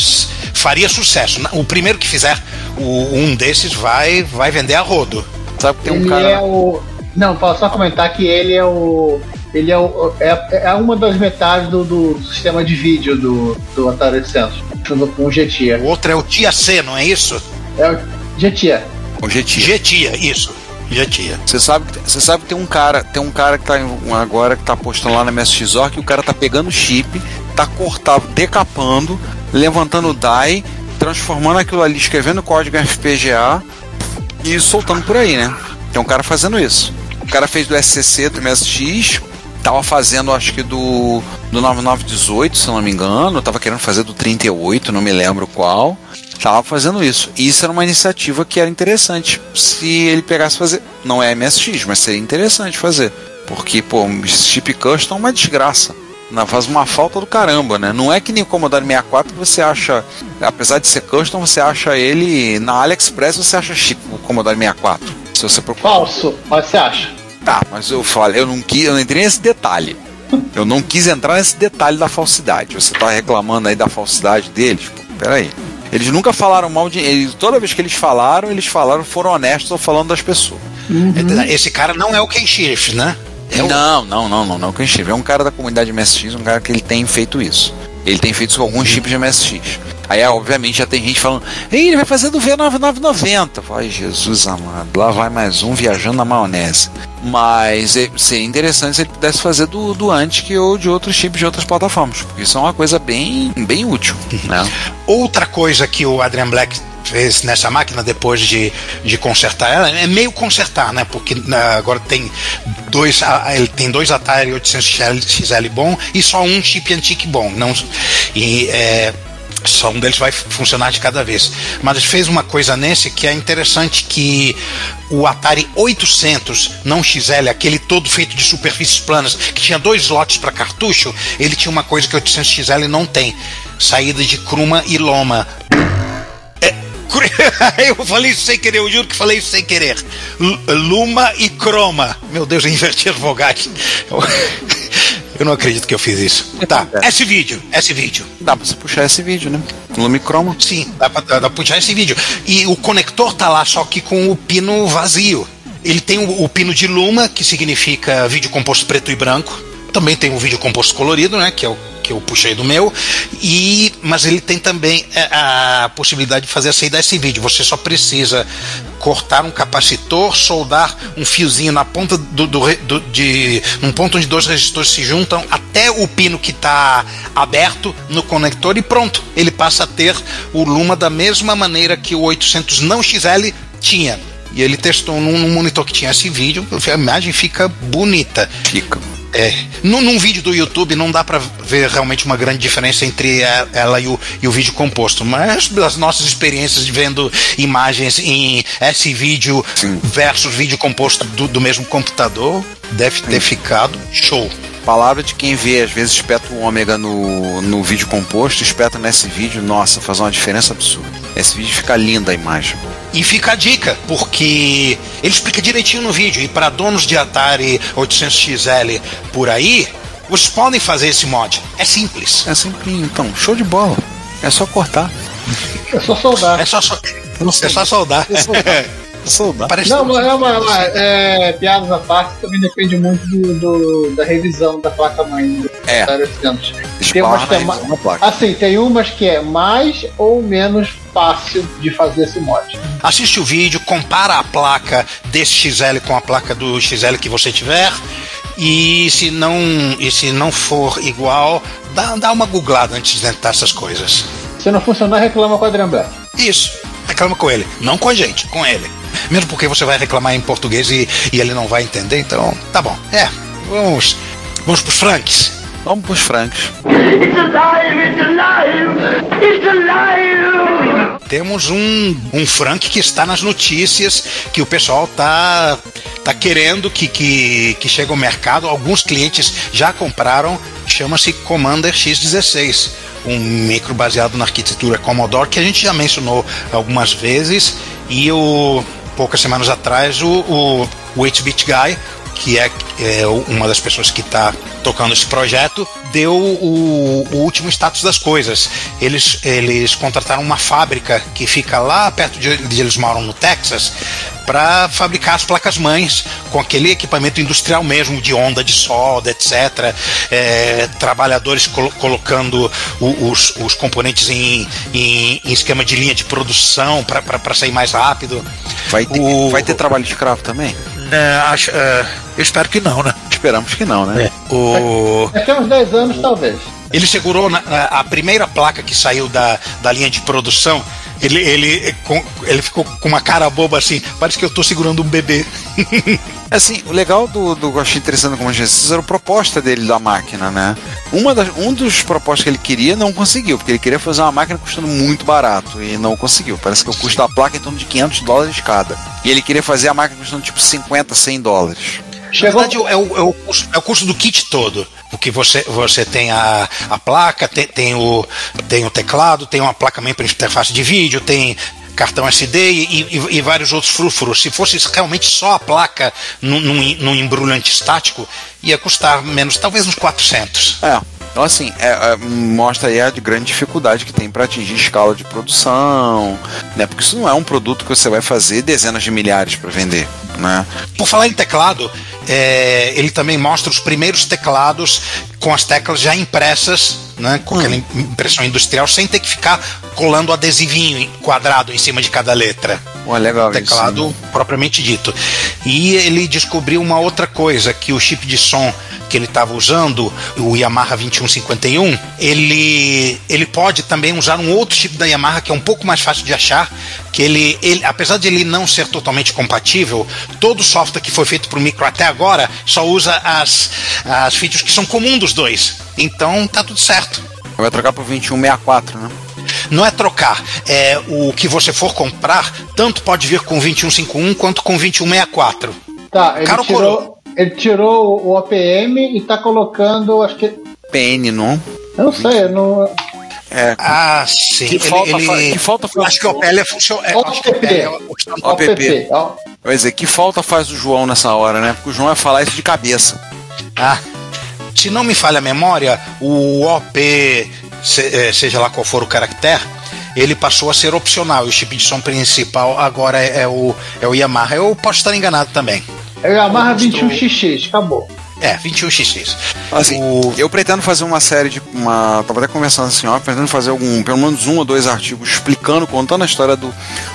faria sucesso. O primeiro que fizer o- um desses vai, vai vender a rodo. Sabe que tem um ele cara. é o. Não, posso só comentar que ele é o. Ele é, o, é, é uma das metades do, do sistema de vídeo do, do Atari 800, junto com o O outro é o Tia C, não é isso? É o GTIA. O GT. Getia, isso. Getia. Você sabe, que- você sabe que tem um cara, tem um cara que tá em- agora que tá postando lá na MSXOR que o cara tá pegando chip, tá cortado, decapando, levantando o DAI, transformando aquilo ali, escrevendo código FPGA e soltando por aí, né? Tem um cara fazendo isso. O cara fez do SCC do MSX, tava fazendo acho que do do 9918, se não me engano, tava querendo fazer do 38, não me lembro qual. Tava fazendo isso. E isso era uma iniciativa que era interessante. Se ele pegasse fazer. Não é MSX, mas seria interessante fazer. Porque, pô, chip custom é uma desgraça. Faz uma falta do caramba, né? Não é que nem o Commodore 64 que você acha, apesar de ser custom, você acha ele na AliExpress, você acha chip o Commodore 64. Se você procurar. Falso, mas você acha? Tá, mas eu falei, eu não quis, eu não entrei nesse detalhe. Eu não quis entrar nesse detalhe da falsidade. Você tá reclamando aí da falsidade deles? Pô, peraí. Eles nunca falaram mal de. Eles, toda vez que eles falaram, eles falaram, foram honestos ou falando das pessoas. Esse cara não é o Ken Shirf, né? É o- Não, não, não, não, não. Quem escreveu é um cara da comunidade MSX, um cara que ele tem feito isso. Ele tem feito isso com alguns chips de MSX. Aí, obviamente, já tem gente falando, Ei, ele vai fazer do V9990. Ai, Jesus amado, lá vai mais um viajando na maionese. Mas é, seria interessante se ele pudesse fazer do, do Antic ou de outros chips de outras plataformas, porque isso é uma coisa bem, bem útil. Né? Outra coisa que o Adrian Black fez nessa máquina depois de, de consertar ela é meio consertar, né? Porque né, agora tem dois, ele tem dois Atari 800 XL bom e só um chip antique bom, não e é, só um deles vai funcionar de cada vez. Mas fez uma coisa nesse que é interessante que o Atari 800, não XL, aquele todo feito de superfícies planas, que tinha dois slots para cartucho, ele tinha uma coisa que o 800 XL não tem, saída de cruma e loma. É, eu falei isso sem querer, eu juro que falei isso sem querer. L- Luma e croma. Meu Deus, eu inverti as vogais. Eu, não acredito que eu fiz isso. Tá, esse vídeo, esse vídeo. Dá pra você puxar esse vídeo, né? Lumicroma. Sim, dá pra, dá pra puxar esse vídeo. E o conector tá lá, só que com o pino vazio. Ele tem o, o pino de Luma, que significa vídeo composto preto e branco. Também tem o vídeo composto colorido, né? Que é o que eu puxei do meu. E, mas ele tem também é, a possibilidade de fazer a saída desse vídeo. Você só precisa cortar um capacitor, soldar um fiozinho na ponta do, do, do- de um ponto onde dois resistores se juntam até o pino que está aberto no conector e pronto. Ele passa a ter o Luma da mesma maneira que o 800 não XL tinha. E ele testou num, num monitor que tinha esse vídeo, a imagem fica bonita. Fica. É, num, num vídeo do YouTube não dá pra ver realmente uma grande diferença entre a- ela e o, e o vídeo composto, mas das nossas experiências de vendo imagens em esse vídeo versus vídeo composto do, do mesmo computador, deve ter ficado show. Palavra de quem vê, às vezes, espeta o ômega no, no vídeo composto, espeta nesse vídeo, nossa, faz uma diferença absurda. Esse vídeo fica linda a imagem. E fica a dica, porque ele explica direitinho no vídeo. E para donos de Atari 800XL por aí, vocês podem fazer esse mod. É simples. É simplinho, então, show de bola. É só cortar. É só soldar. É só, só- é só soldar. Soldar. Parece Não, mas, não, mas, mas, é, piadas à parte também depende muito do, do- da revisão da placa-mãe do É. Atari 800. Tem umas que é barras ma- na placa. Assim, tem umas que é mais ou menos fácil de fazer esse mod. Assiste o vídeo, compara a placa desse XL com a placa do XL que você tiver. E se não, e se não for igual, dá, dá uma googlada antes de tentar essas coisas. Se não funcionar, reclama com o Adrian Black. Isso, reclama com ele. Não com a gente, com ele. Mesmo porque você vai reclamar em português e, e ele não vai entender, então tá bom. É, vamos, vamos pros Vamos pros francos. It's alive! It's alive! It's alive! Temos um, um Frank que está nas notícias, que o pessoal tá, tá querendo que, que, que chegue ao mercado. Alguns clientes já compraram, chama-se Commander X16, um micro baseado na arquitetura Commodore, que a gente já mencionou algumas vezes. E o, poucas semanas atrás, o, o, o 8-Bit Guy, que é, é uma das pessoas que está tocando esse projeto, deu o, o último status das coisas. Eles, eles contrataram uma fábrica que fica lá perto de onde eles moram, no Texas, para fabricar as placas-mães com aquele equipamento industrial mesmo, de onda de solda, etc. É, trabalhadores colo- colocando o- os, os componentes em, em- em esquema de linha de produção para sair mais rápido. Vai ter, O- vai ter trabalho de escravo também? É, acho- é, eu espero que não, né? Esperamos que não, né? O, Daqui a uns 10 anos, talvez. ele segurou na- na- a primeira placa que saiu da, da linha de produção. Ele, ele, com- ele ficou com uma cara boba assim. Parece que eu tô segurando um bebê. Assim, o legal do, do que eu achei interessante como Jesus era a proposta dele da máquina, né? Uma das, um dos propostas que ele queria não conseguiu, porque ele queria fazer uma máquina custando muito barato e não conseguiu. Parece que o custo da placa é em torno de 500 dólares cada. E ele queria fazer a máquina custando tipo 50, 100 dólares. Chegou, Na verdade, é o, é o custo, é o custo do kit todo. Porque você, você tem a, a placa, tem, tem, o, tem o teclado, tem uma placa mãe para interface de vídeo, tem cartão SD e, e- e vários outros frufros. Se fosse realmente só a placa num, num, num embrulho antistático, ia custar menos, talvez uns 400. É. Então, assim, é- é, mostra aí a de grande dificuldade que tem para atingir escala de produção, né? Porque isso não é um produto que você vai fazer dezenas de milhares para vender, né? Por falar em teclado, é, ele também mostra os primeiros teclados com as teclas já impressas, né, com aquela impressão industrial, sem ter que ficar colando adesivinho quadrado em cima de cada letra. Pô, legal isso, Teclado né? propriamente dito. E ele descobriu uma outra coisa, que o chip de som que ele estava usando, o Yamaha 2151, ele, ele pode também usar um outro chip da Yamaha que é um pouco mais fácil de achar, que ele, ele apesar de ele não ser totalmente compatível, todo o software que foi feito para o micro até agora só usa as, as features que são comuns dos dois. Então tá tudo certo. Vai trocar pro 2164, né? Não é trocar, é o que você for comprar, tanto pode vir com 2151 quanto com 2164. tá, ele Caro tirou, ele tirou o OPM e tá colocando, acho que. PN, não? Eu não sei, eu não. É. Ah, sim. Que Ele- falta ele- fa- que falta faz- Acho que o OPL é funcional. É, acho que o OPL é o- o- OPP. ó. Quer dizer, que falta faz o João nessa hora, né? Porque o João vai falar isso de cabeça. Ah, se não me falha a memória, o OP, eh, seja lá qual for o caractere, ele passou a ser opcional. E o chip de som principal agora é, é o, é o Yamaha. Eu posso estar enganado também. É o Yamaha Estou- 21XX, acabou. É, 21XX. Assim, O- eu pretendo fazer uma série de. Uma, tava até conversando assim, ó, pretendo fazer algum, pelo menos um ou dois artigos explicando, contando a história do,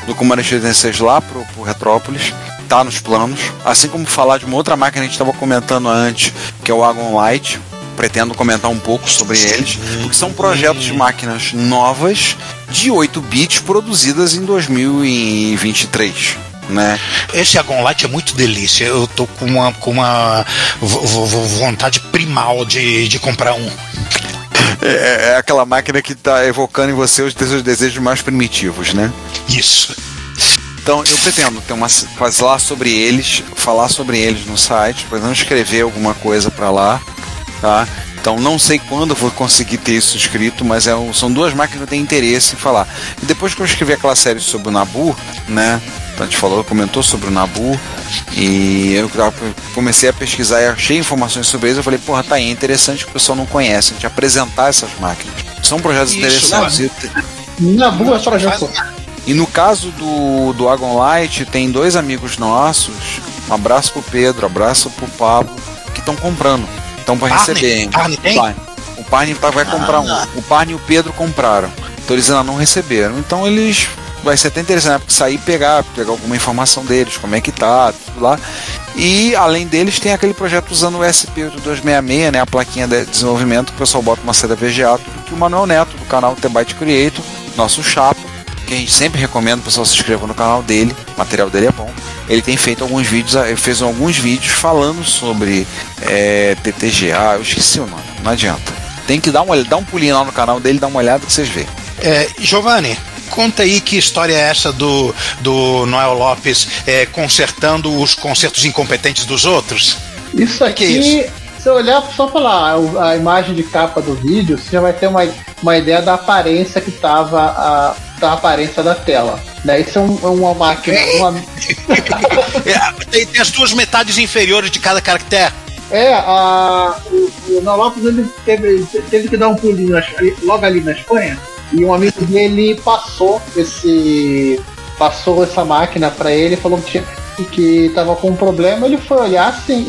do Commander X16 lá pro, pro Retrópolis. Tá nos planos. Assim como falar de uma outra máquina que a gente estava comentando antes, que é o Agon Light. Pretendo comentar um pouco sobre eles, porque são projetos de máquinas novas de 8 bits produzidas em 2023. Né? Esse Agon Light é muito delícia. Eu tô com uma, com uma vo- vo- vo- vontade primal de, de comprar um. É, é aquela máquina que está evocando em você os seus desejos mais primitivos, né? Isso. Então eu pretendo ter uma falar sobre eles, falar sobre eles no site, pretendo escrever alguma coisa para lá, tá? Então não sei quando eu vou conseguir ter isso escrito, mas é, um- são duas máquinas que eu tenho interesse em falar. E depois que eu escrevi aquela série sobre o Nabu, né? Então a gente falou, comentou sobre o Nabu e eu comecei a pesquisar e achei informações sobre eles. Eu falei, porra, tá aí, é interessante que o pessoal não conhece, a gente apresentar essas máquinas. São projetos Isso, interessantes. E- Na boa, só projeto. E no caso do, do Agon Light, tem dois amigos nossos, um abraço pro Pedro, um abraço pro Pablo, que estão comprando. Estão para receber. hein? Tem? O Parne tá, vai comprar um. O Parne e o Pedro compraram. Então eles ainda não receberam. Então eles. Vai ser até interessante né? sair e pegar, pegar alguma informação deles, como é que tá, tudo lá. E além deles, tem aquele projeto usando o SP8266, né, a plaquinha de desenvolvimento, que o pessoal bota uma seda VGA, tudo que o Manuel Neto, do canal Tebyte Creator, nosso chapa, que a gente sempre recomenda o pessoal se inscreva no canal dele, o material dele é bom. Ele tem feito alguns vídeos, ele fez alguns vídeos falando sobre é, TTGA, eu esqueci o nome, não adianta. Tem que dar, uma, dar um pulinho lá no canal dele, dar uma olhada que vocês vê. É, Giovanni, conta aí que história é essa do, do Noel Lopes é, consertando os concertos incompetentes dos outros? Isso aqui, Que é se eu olhar só pela a, imagem de capa do vídeo, você já vai ter uma, uma ideia da aparência que tava a, da aparência da tela. Né? Isso é, um- é uma máquina. Uma, É, tem, tem as duas metades inferiores de cada caractere. é, a, o, o Lopes ele teve, teve que dar um pulinho logo ali na Espanha. E um amigo dele passou esse. Passou essa máquina pra ele, falou que tinha que tava com um problema, ele foi olhar assim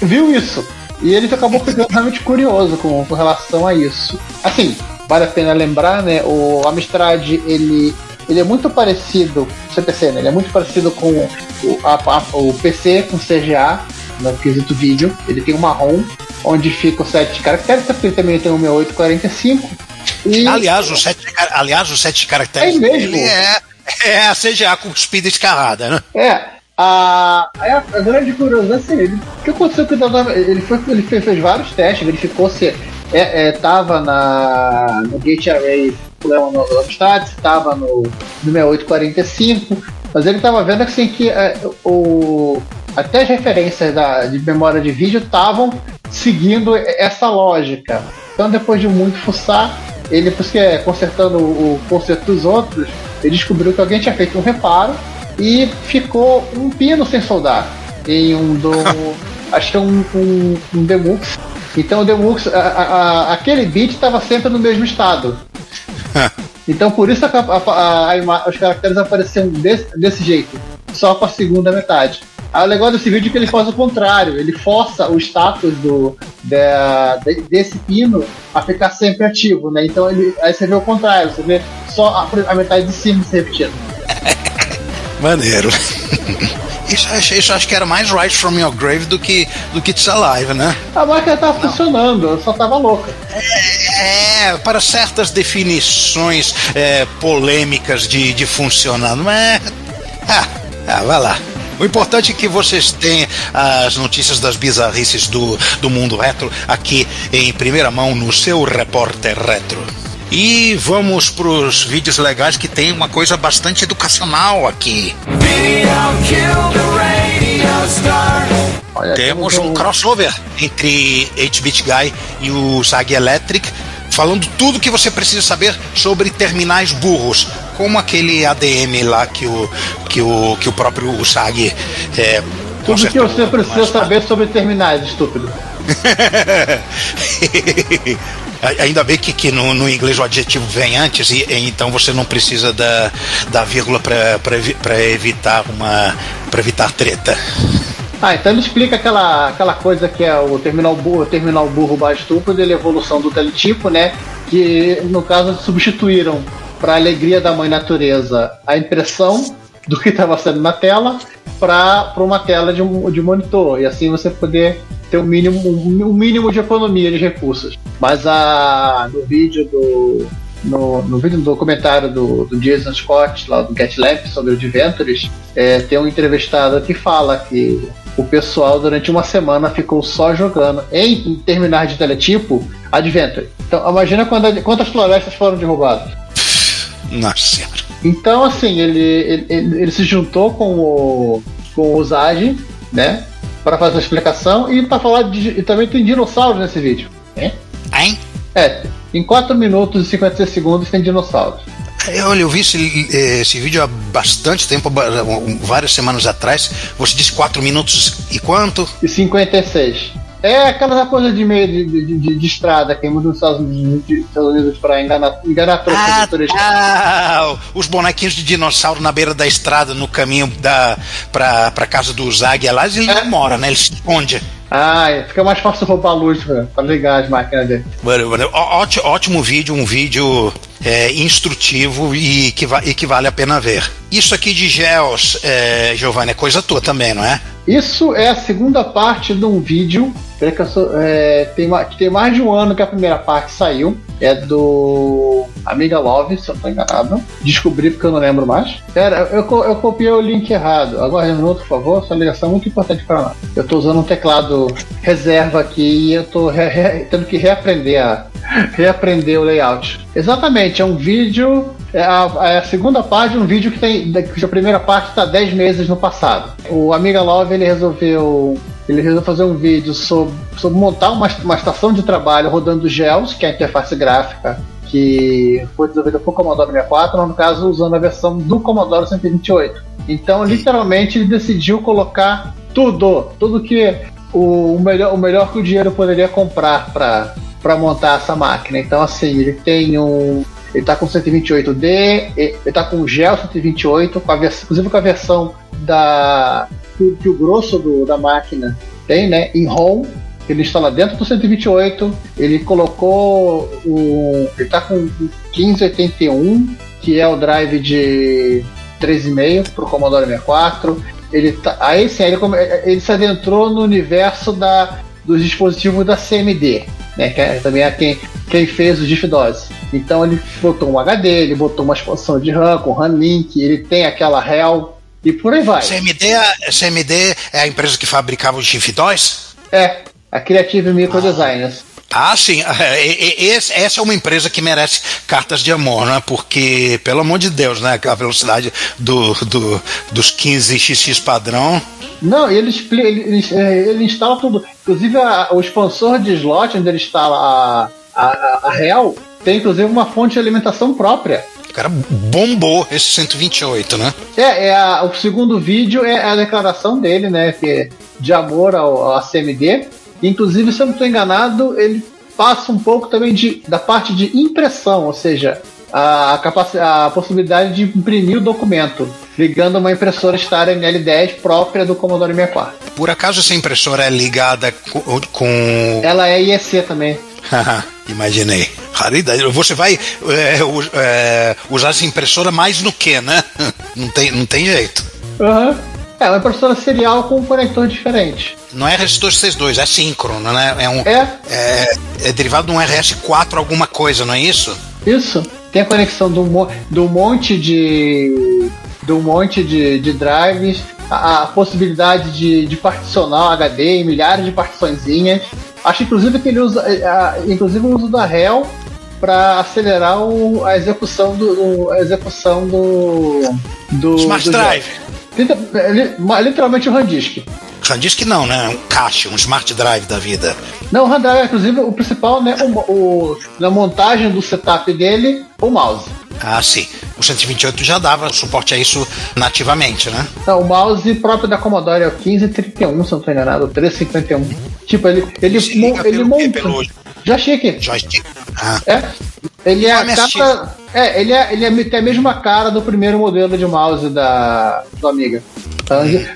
e viu isso. E ele acabou ficando realmente curioso com, com relação a isso. Assim, vale a pena lembrar, né? O Amstrad ele, ele é muito parecido, o CPC, né? Ele é muito parecido com o, a- a- o PC com CGA, no quesito vídeo. Ele tem uma ROM onde fica o set de caracteres, porque ele também tem o 6845. E Aliás, o sete, car- aliás, o sete caracteres É mesmo? é, é a CGA cuspida escarrada, né? É, a, a, grande curiosidade é assim, ele, o que aconteceu com o Dada- Ele, foi, ele fez, fez vários testes, verificou se é, é, tava na, no Gate Array problema no no Amstrad, se tava no, no 6845, mas ele tava vendo assim que é, o, até as referências da, de memória de vídeo estavam seguindo essa lógica. Então depois de muito fuçar, ele, por isso que é, consertando o, o conserto dos outros, ele descobriu que alguém tinha feito um reparo e ficou um pino sem soldar em um do. Acho que é um, um, um Demux. Então o Demux, a- a- aquele bit estava sempre no mesmo estado. Então por isso a, os caracteres apareciam desse, desse jeito, só com a segunda metade. O legal desse vídeo é que ele faz o contrário, ele força o status do, da- de- desse pino a ficar sempre ativo, né? Então ele, aí você vê o contrário, você vê só a, a metade de cima se repetindo. Maneiro. Isso, acho- isso acho que era mais Right From Your Grave do que, do que It's Alive, né? A máquina tava funcionando, eu só tava louca. É, para certas definições é, polêmicas de, de funcionando, mas. Ah, ah, vai lá. O importante é que vocês têm as notícias das bizarrices do, do mundo retro aqui em primeira mão no seu repórter retro. E vamos para os vídeos legais que tem uma coisa bastante educacional aqui. Olha, Temos um crossover entre 8-Bit Guy e o Sag Electric, falando tudo que você precisa saber sobre terminais burros, como aquele ADM lá que o, que o, que o próprio Sag é, Tudo que você precisa saber sobre terminais, estúpido. Ainda bem que, que no, no inglês o adjetivo vem antes, e, e então você não precisa da, da vírgula para evitar uma para evitar treta. Ah, então ele explica aquela, aquela coisa que é o terminal burro, terminal burro ele é a evolução do teletipo, né? Que no caso substituíram para alegria da mãe natureza a impressão do que estava sendo na tela para uma tela de, de monitor e assim você poder ter um mínimo, um, mínimo de economia de recursos. Mas a, no vídeo do no, no vídeo do documentário do, do Jason Scott, lá do Get Lamp, sobre o Adventures, é, tem um entrevistado que fala que o pessoal durante uma semana ficou só jogando em, terminais de teletipo Adventure. Então imagina quando- quantas florestas foram derrubadas. Nossa senhora. Então, assim, ele, ele, ele- ele se juntou com o, com o Zage, né? Para fazer a explicação e para falar de. E também tem dinossauros nesse vídeo. Né? Hein? É, em 4 minutos e 56 segundos tem dinossauros. Eu, olha, eu vi esse, esse vídeo há bastante tempo, várias semanas atrás. Você disse 4 minutos e quanto? E 56. É aquela coisa de meio de, de, de- de estrada que nos Estados Unidos, de- Estados Unidos para enganar, enganar trouxa Ah, tá. Os bonequinhos de dinossauro na beira da estrada, no caminho da, pra, pra casa do Zag lá, ele não mora, né? Ele se esconde. Ah, é, fica mais fácil roubar a luz pra ligar as máquinas dele. Mano, mano, ó- óti- ótimo vídeo, um vídeo é, instrutivo e que, va- e que vale a pena ver. Isso aqui de gels, é, Giovanni, é coisa tua também, não é? Isso é a segunda parte de um vídeo é, tem, que tem mais de um ano que a primeira parte saiu. É do Amiga Love, se eu não tô enganado. Descobri porque eu não lembro mais. Pera, eu, eu copiei o link errado. Agora um minuto, por favor. Essa ligação é muito importante para nós. Eu tô usando um teclado reserva aqui e eu tô re- re- tendo que reaprender a reaprender o layout. Exatamente, é um vídeo. É a, é a segunda parte de um vídeo que tem. que a primeira parte está 10 meses no passado. O Amiga Love ele resolveu. Ele resolveu fazer um vídeo sobre, sobre montar uma, uma estação de trabalho rodando GELS, que é a interface gráfica que foi desenvolvida por Commodore 64, no caso usando a versão do Commodore 128. Então, literalmente, ele decidiu colocar tudo, tudo que o, o melhor, o melhor que o dinheiro poderia comprar para montar essa máquina. Então, assim, ele tem um. Ele tá com 128D, ele ele tá com o Gel 128, com a vers- inclusive com a versão da. Que, o grosso do- da máquina tem, né? Em ROM. Ele instala dentro do 128. Ele colocou o. Ele tá com 1581, que é o drive de 3,5 para o Commodore 64. Ele tá, aí sim, ele, ele se adentrou no universo da, dos dispositivos da CMD, né? Que é, também é quem, quem fez o DIF-DOS. Então ele botou um HD, ele botou uma expansão de RAM com RAM Link, ele tem aquela REL e por aí vai. CMD, é- CMD é a empresa que fabricava o Chif 2? É, a Creative Micro Designers. Ah, sim. É, essa é uma empresa que merece cartas de amor, né? Porque, pelo amor de Deus, né? A velocidade do, do- dos 15xx padrão. Não, ele, ele, ele, é, ele instala tudo. Inclusive a- o expansor de slot onde ele instala a, a, a, a REL tem inclusive uma fonte de alimentação própria. O cara bombou esse 128, né? É, é a- o segundo vídeo é a declaração dele, né? Que, de amor ao, ao CMD. Inclusive, se eu não estou enganado, ele passa um pouco também de, da parte de impressão, ou seja, a, capaci- a possibilidade de imprimir o documento, ligando uma impressora Star ML10 própria do Commodore 64. Por acaso essa impressora é ligada co- com. Ela é IEC também. Imaginei. Raridade. Você vai é, é, usar essa impressora mais no que, né? Não tem, não tem jeito. Aham. É, uma impressora serial com um conector diferente. Não é resistor 62, é síncrono, né? É, um, É, é, é derivado de um RS4 alguma coisa, não é isso? isso. Tem a conexão do, do monte de. do monte de, de drives, a, a possibilidade de, de particionar o HD em milhares de partiçõezinhas. Acho inclusive que ele usa. eh, a- inclusive o uso da REL para acelerar o- a execução do. do- a execução do. do Smart do Drive. jogo. Li- Literalmente o RAM disk. Sandisk não, né? Um cache, um smart drive da vida. Não, o RAM drive, inclusive, o principal, né? O, o- na montagem do setup dele, o mouse. Ah, sim. O 128 já dava suporte a isso nativamente, né? Não, o mouse próprio da Commodore é o 1531, se não estou enganado, o 1351. Tipo, ele, ele, liga ele monta. Já achei aqui. joystick. Ah, É. Ele é a cara. É, ele é, ele é, tem a mesma cara do primeiro modelo de mouse da, do Amiga.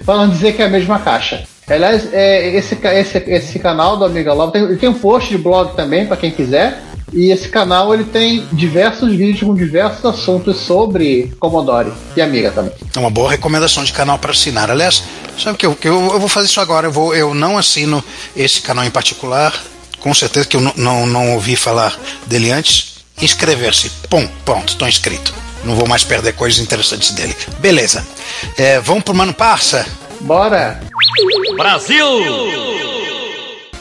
Pra não, dizer que é a mesma caixa. Aliás, é, esse, esse, esse canal do Amiga Love tem, ele tem um post de blog também, para quem quiser. E esse canal ele tem diversos vídeos com diversos assuntos sobre Commodore e Amiga também. é uma boa recomendação de canal para assinar. Aliás, sabe o que eu, que eu, eu vou fazer isso agora? Eu, vou, eu não assino esse canal em particular. Com certeza que eu não, não, não ouvi falar dele antes. Inscrever-se. Pum, pronto, estou inscrito. Não vou mais perder coisas interessantes dele. Beleza. É, vamos pro Mano Parça? Bora!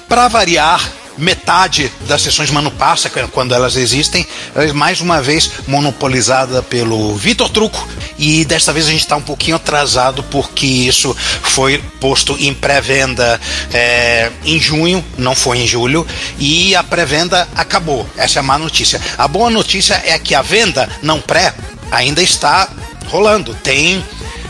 Para variar, metade das sessões Mano Passa, quando elas existem, é mais uma vez monopolizada pelo Vitor Truco. E desta vez a gente está um pouquinho atrasado porque isso foi posto em pré-venda é, em junho, não foi em julho, e a pré-venda acabou. Essa é a má notícia. A boa notícia é que a venda não pré ainda está rolando. Tem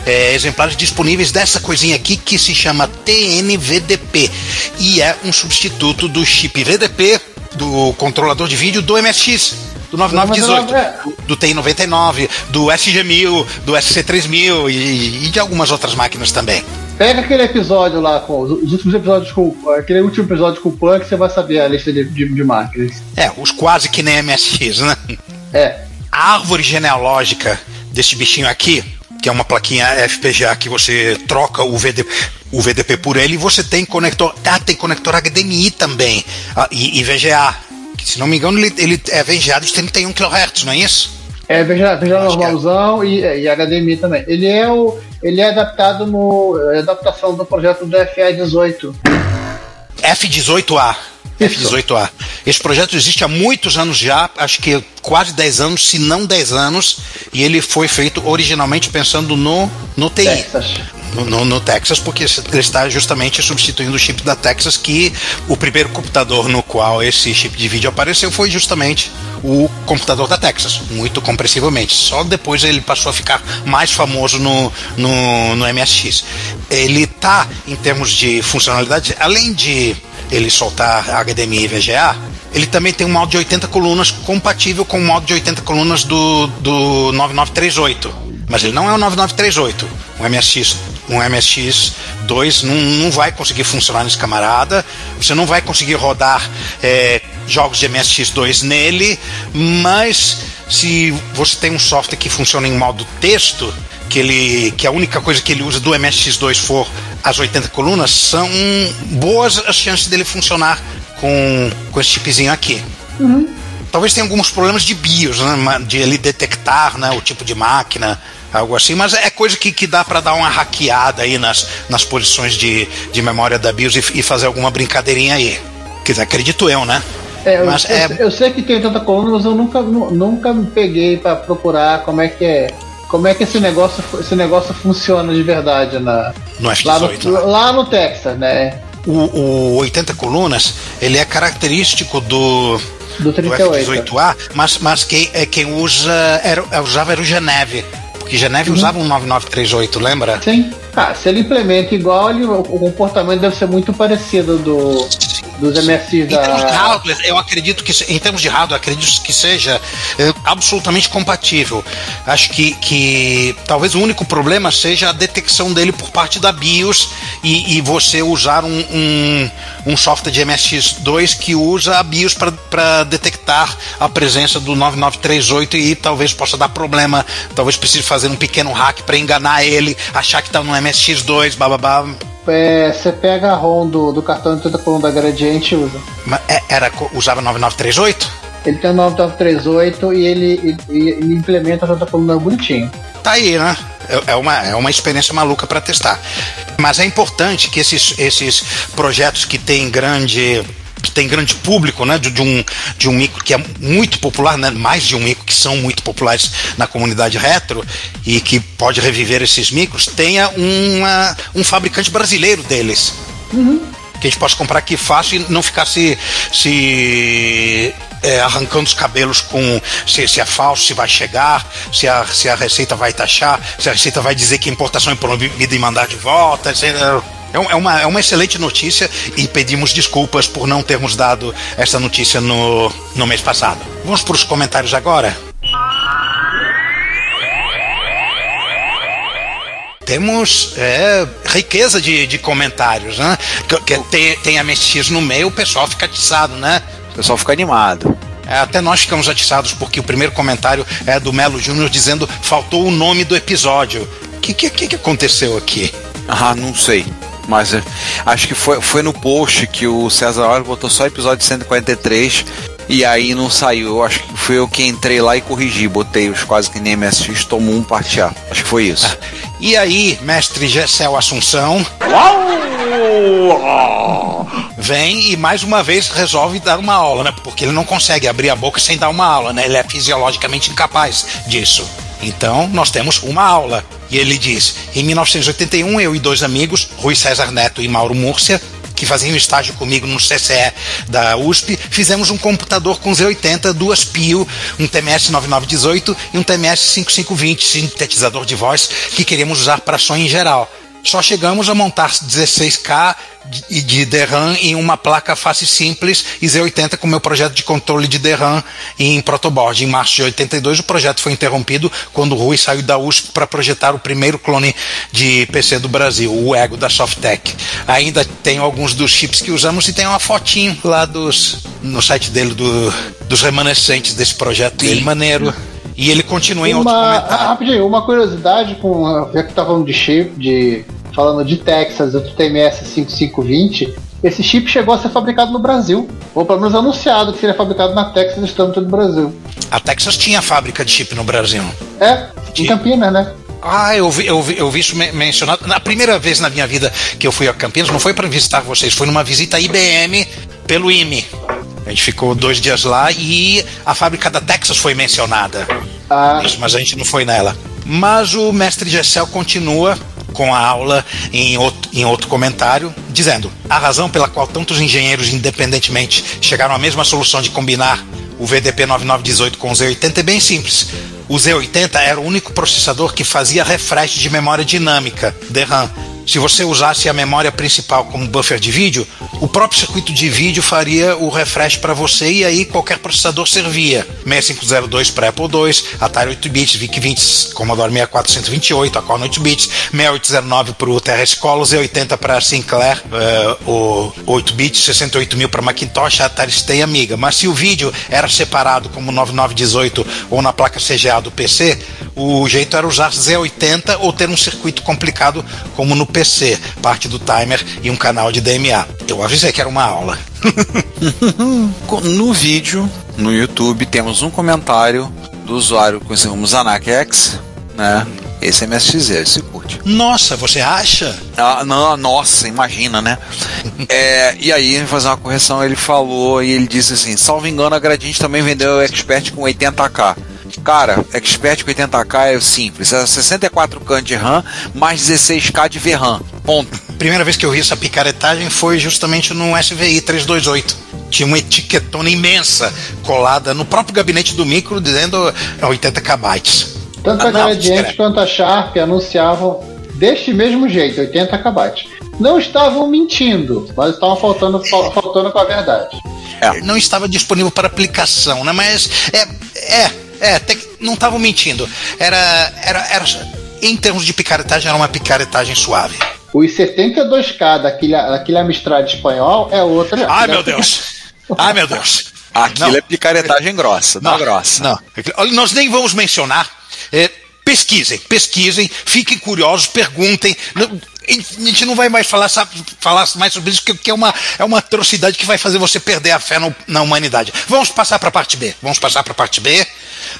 é, exemplares disponíveis dessa coisinha aqui que se chama TNVDP e é um substituto do chip VDP do controlador de vídeo do MSX. Do 9918, É. do, do TI-99, do SG-1000, do SC-3000 e, e de algumas outras máquinas também. Pega aquele episódio lá com os, os últimos episódios com. Aquele último episódio com o Punk, você vai saber a lista de, de, de máquinas. É, os quase que nem MSX, né? É. A árvore genealógica desse bichinho aqui, que é uma plaquinha FPGA que você troca o, VD, o VDP por ele, e você tem conector. Ah, tem conector HDMI também. ah, e, e VGA. Que, se não me engano, ele, ele é VGA de 31 kHz, não é isso? É, Acho que é. normalzão e, e HDMI também. Ele é o. Ele é adaptado no. é adaptação do projeto do FA 18. F18A. Isso. F18A. Esse projeto existe há muitos anos já, acho que quase 10 anos, se não 10 anos, e ele foi feito originalmente pensando no, no TI. Texas. No, no- no Texas, porque ele está justamente substituindo o chip da Texas, que o primeiro computador no qual esse chip de vídeo apareceu foi justamente o computador da Texas, muito compreensivelmente. Só depois ele passou a ficar mais famoso no, no, no MSX. Ele tá, em termos de funcionalidade, além de ele soltar HDMI e VGA, ele também tem um modo de 80 colunas compatível com o modo de 80 colunas do, do 9938. Mas ele não é o 9938. Um MSX, um MSX 2 não, não vai conseguir funcionar nesse camarada. Você não vai conseguir rodar é, jogos de MSX 2 nele, mas se você tem um software que funciona em modo texto, que ele que a única coisa que ele usa do MSX2 for as 80 colunas, são boas as chances dele funcionar com, com esse chipzinho aqui. Talvez tenha alguns problemas de BIOS, né, de ele detectar né, o tipo de máquina, algo assim, mas é coisa que, que dá para dar uma hackeada aí nas, nas posições de, de memória da BIOS e, e fazer alguma brincadeirinha aí. Quer dizer, acredito eu, né? É, eu, Mas eu- é- eu sei que tem tanta coluna, mas eu nunca, nu- nunca me peguei pra procurar como é que é. Como é que esse negócio, esse negócio funciona de verdade na, No lá, no, F18. né? lá no Texas, né? O, o 80 colunas, ele é característico do, Do do 38. F18A, mas, mas quem, é, quem usa era, é, usava era o Geneve. Porque Geneve Uhum. usava um 9938, lembra? Sim. Ah, se ele implementa igual, ele- o comportamento deve ser muito parecido do, dos MSX Em termos de da. hardware, eu acredito que, em termos de hardware, acredito que seja é, absolutamente compatível. Acho que, que talvez o único problema seja a detecção dele por parte da BIOS e, e você usar um, um, um software de MSX2 que usa a BIOS para detectar a presença do 9938 e talvez possa dar problema. Talvez precise fazer um pequeno hack para enganar ele, achar que está no MSX2, bababá. É, você pega a ROM do, do cartão de 80 coluna da Gradiente e usa. Mas é- Era, usava 9938? Ele tem um 9938 e ele, ele, ele implementa a 80 coluna bonitinho. Tá aí, né? É- É uma, é uma experiência maluca para testar. Mas é importante que esses, esses projetos que têm grande que tem grande público, né, de, de um de um micro que é muito popular, né, mais de um micro que são muito populares na comunidade retro e que pode reviver esses micros, tenha uma, um fabricante brasileiro deles. Que a gente possa comprar aqui fácil e não ficar se, se é, arrancando os cabelos com se, se é falso, se vai chegar, se a, se a Receita vai taxar, se a Receita vai dizer que a importação é proibida e mandar de volta. É, é uma, é uma excelente notícia e pedimos desculpas por não termos dado essa notícia no, no mês passado. Vamos para os comentários agora? Temos é, riqueza de, de comentários, né? Que, que tem, tem MSX no meio, o pessoal fica atiçado, né? O pessoal fica animado. É, até nós ficamos atiçados porque o primeiro comentário é do Melo Júnior dizendo faltou o nome do episódio. O que, que, que aconteceu aqui? Ah, não sei. Mas é, acho que foi, foi no post que o César Hora botou só episódio 143 e aí não saiu. Eu acho que fui eu que entrei lá e corrigi. Botei os quase que nem MSX, tomou um parte A. Acho que foi isso. E aí, mestre Gessel Assunção vem e mais uma vez resolve dar uma aula, né? Porque ele não consegue abrir a boca sem dar uma aula, né? Ele é fisiologicamente incapaz disso. Então, nós temos uma aula. E ele diz: em 1981, eu e dois amigos, Rui César Neto e Mauro Múrcia, que faziam estágio comigo no CCE da USP, fizemos um computador com Z80, duas PIO, um TMS 9918 e um TMS 5520, sintetizador de voz, que queríamos usar para som em geral. Só chegamos a montar 16K de, de DRAM em uma placa face simples e Z80 com meu projeto de controle de DRAM em protoboard. Em março de 82 o projeto foi interrompido quando o Rui saiu da USP para projetar o primeiro clone de PC do Brasil, o Ego da Softtech. Ainda tenho alguns dos chips que usamos e tem uma fotinho lá dos no site dele do, dos remanescentes desse projeto dele, maneiro. E ele continua em outro Uma, ah, comentário. rapidinho, uma curiosidade com. Já que tá falando de chip, de. Falando de Texas, do TMS 5520, esse chip chegou a ser fabricado no Brasil. Ou pelo menos anunciado que seria fabricado na Texas estando no Brasil. A Texas tinha fábrica de chip no Brasil. É, em Tinha. Campinas, né? Ah, eu vi, eu vi, eu vi isso men- mencionado. Na primeira vez na minha vida que eu fui a Campinas, não foi para visitar vocês, foi numa visita à IBM pelo IME. A gente ficou dois dias lá e a fábrica da Texas foi mencionada. Ah, mas a gente não foi nela. Mas o mestre Gessel continua com a aula em outro, em outro comentário, dizendo: a razão pela qual tantos engenheiros independentemente chegaram à mesma solução de combinar o VDP 9918 com o Z80 é bem simples. O Z80 era o único processador que fazia refresh de memória dinâmica, DRAM. Se você usasse a memória principal como buffer de vídeo, o próprio circuito de vídeo faria o refresh para você e aí qualquer processador servia. 6502 para Apple II, Atari 8 bits, VIC-20, Commodore 64 128, Acorn 8 bits, 6809 para o Terra Escola, Z80 para Sinclair, eh, o 8 bits, 68000 para Macintosh, Atari ST e Amiga. Mas se o vídeo era separado como 9918 ou na placa CGA do PC, o jeito era usar Z80 ou ter um circuito complicado como no PC, parte do timer e um canal de DMA. Eu avisei que era uma aula. No vídeo, no YouTube, temos um comentário do usuário que conhecemos Anakex, né? Esse é MSX, esse curte. Nossa, você acha? Ah, não, nossa, imagina, né? É, e aí, fazer uma correção, ele falou e ele disse assim: salvo engano, a Gradiente também vendeu o Expert com 80k. Cara, Expert com 80k é simples: é 64k de RAM mais 16k de VRAM. Ponto. Primeira vez que eu vi essa picaretagem foi justamente no SVI 328. Tinha uma etiquetona imensa colada no próprio gabinete do micro dizendo é 80 kbytes. Tanto Ah, a Gradiente escreve. quanto a Sharp anunciavam deste mesmo jeito, 80 KB. Não estavam mentindo, mas estavam faltando, fal- faltando com a verdade. Não estava disponível para aplicação, né? Mas é, é, é, até que não estavam mentindo. Era, era, era, em termos de picaretagem, era uma picaretagem suave. Os 72K daquele, daquele Amstrad espanhol é outra. Ai meu Deus! Ai meu Deus! Aquilo Não. é picaretagem grossa, tá grossa. Não, Olha, nós nem vamos mencionar. É, pesquisem, pesquisem, fiquem curiosos, perguntem. Não- a gente não vai mais falar, sabe, falar mais sobre isso, porque é uma, é uma atrocidade que vai fazer você perder a fé no- na humanidade. Vamos passar para a parte B. Vamos passar para a parte B.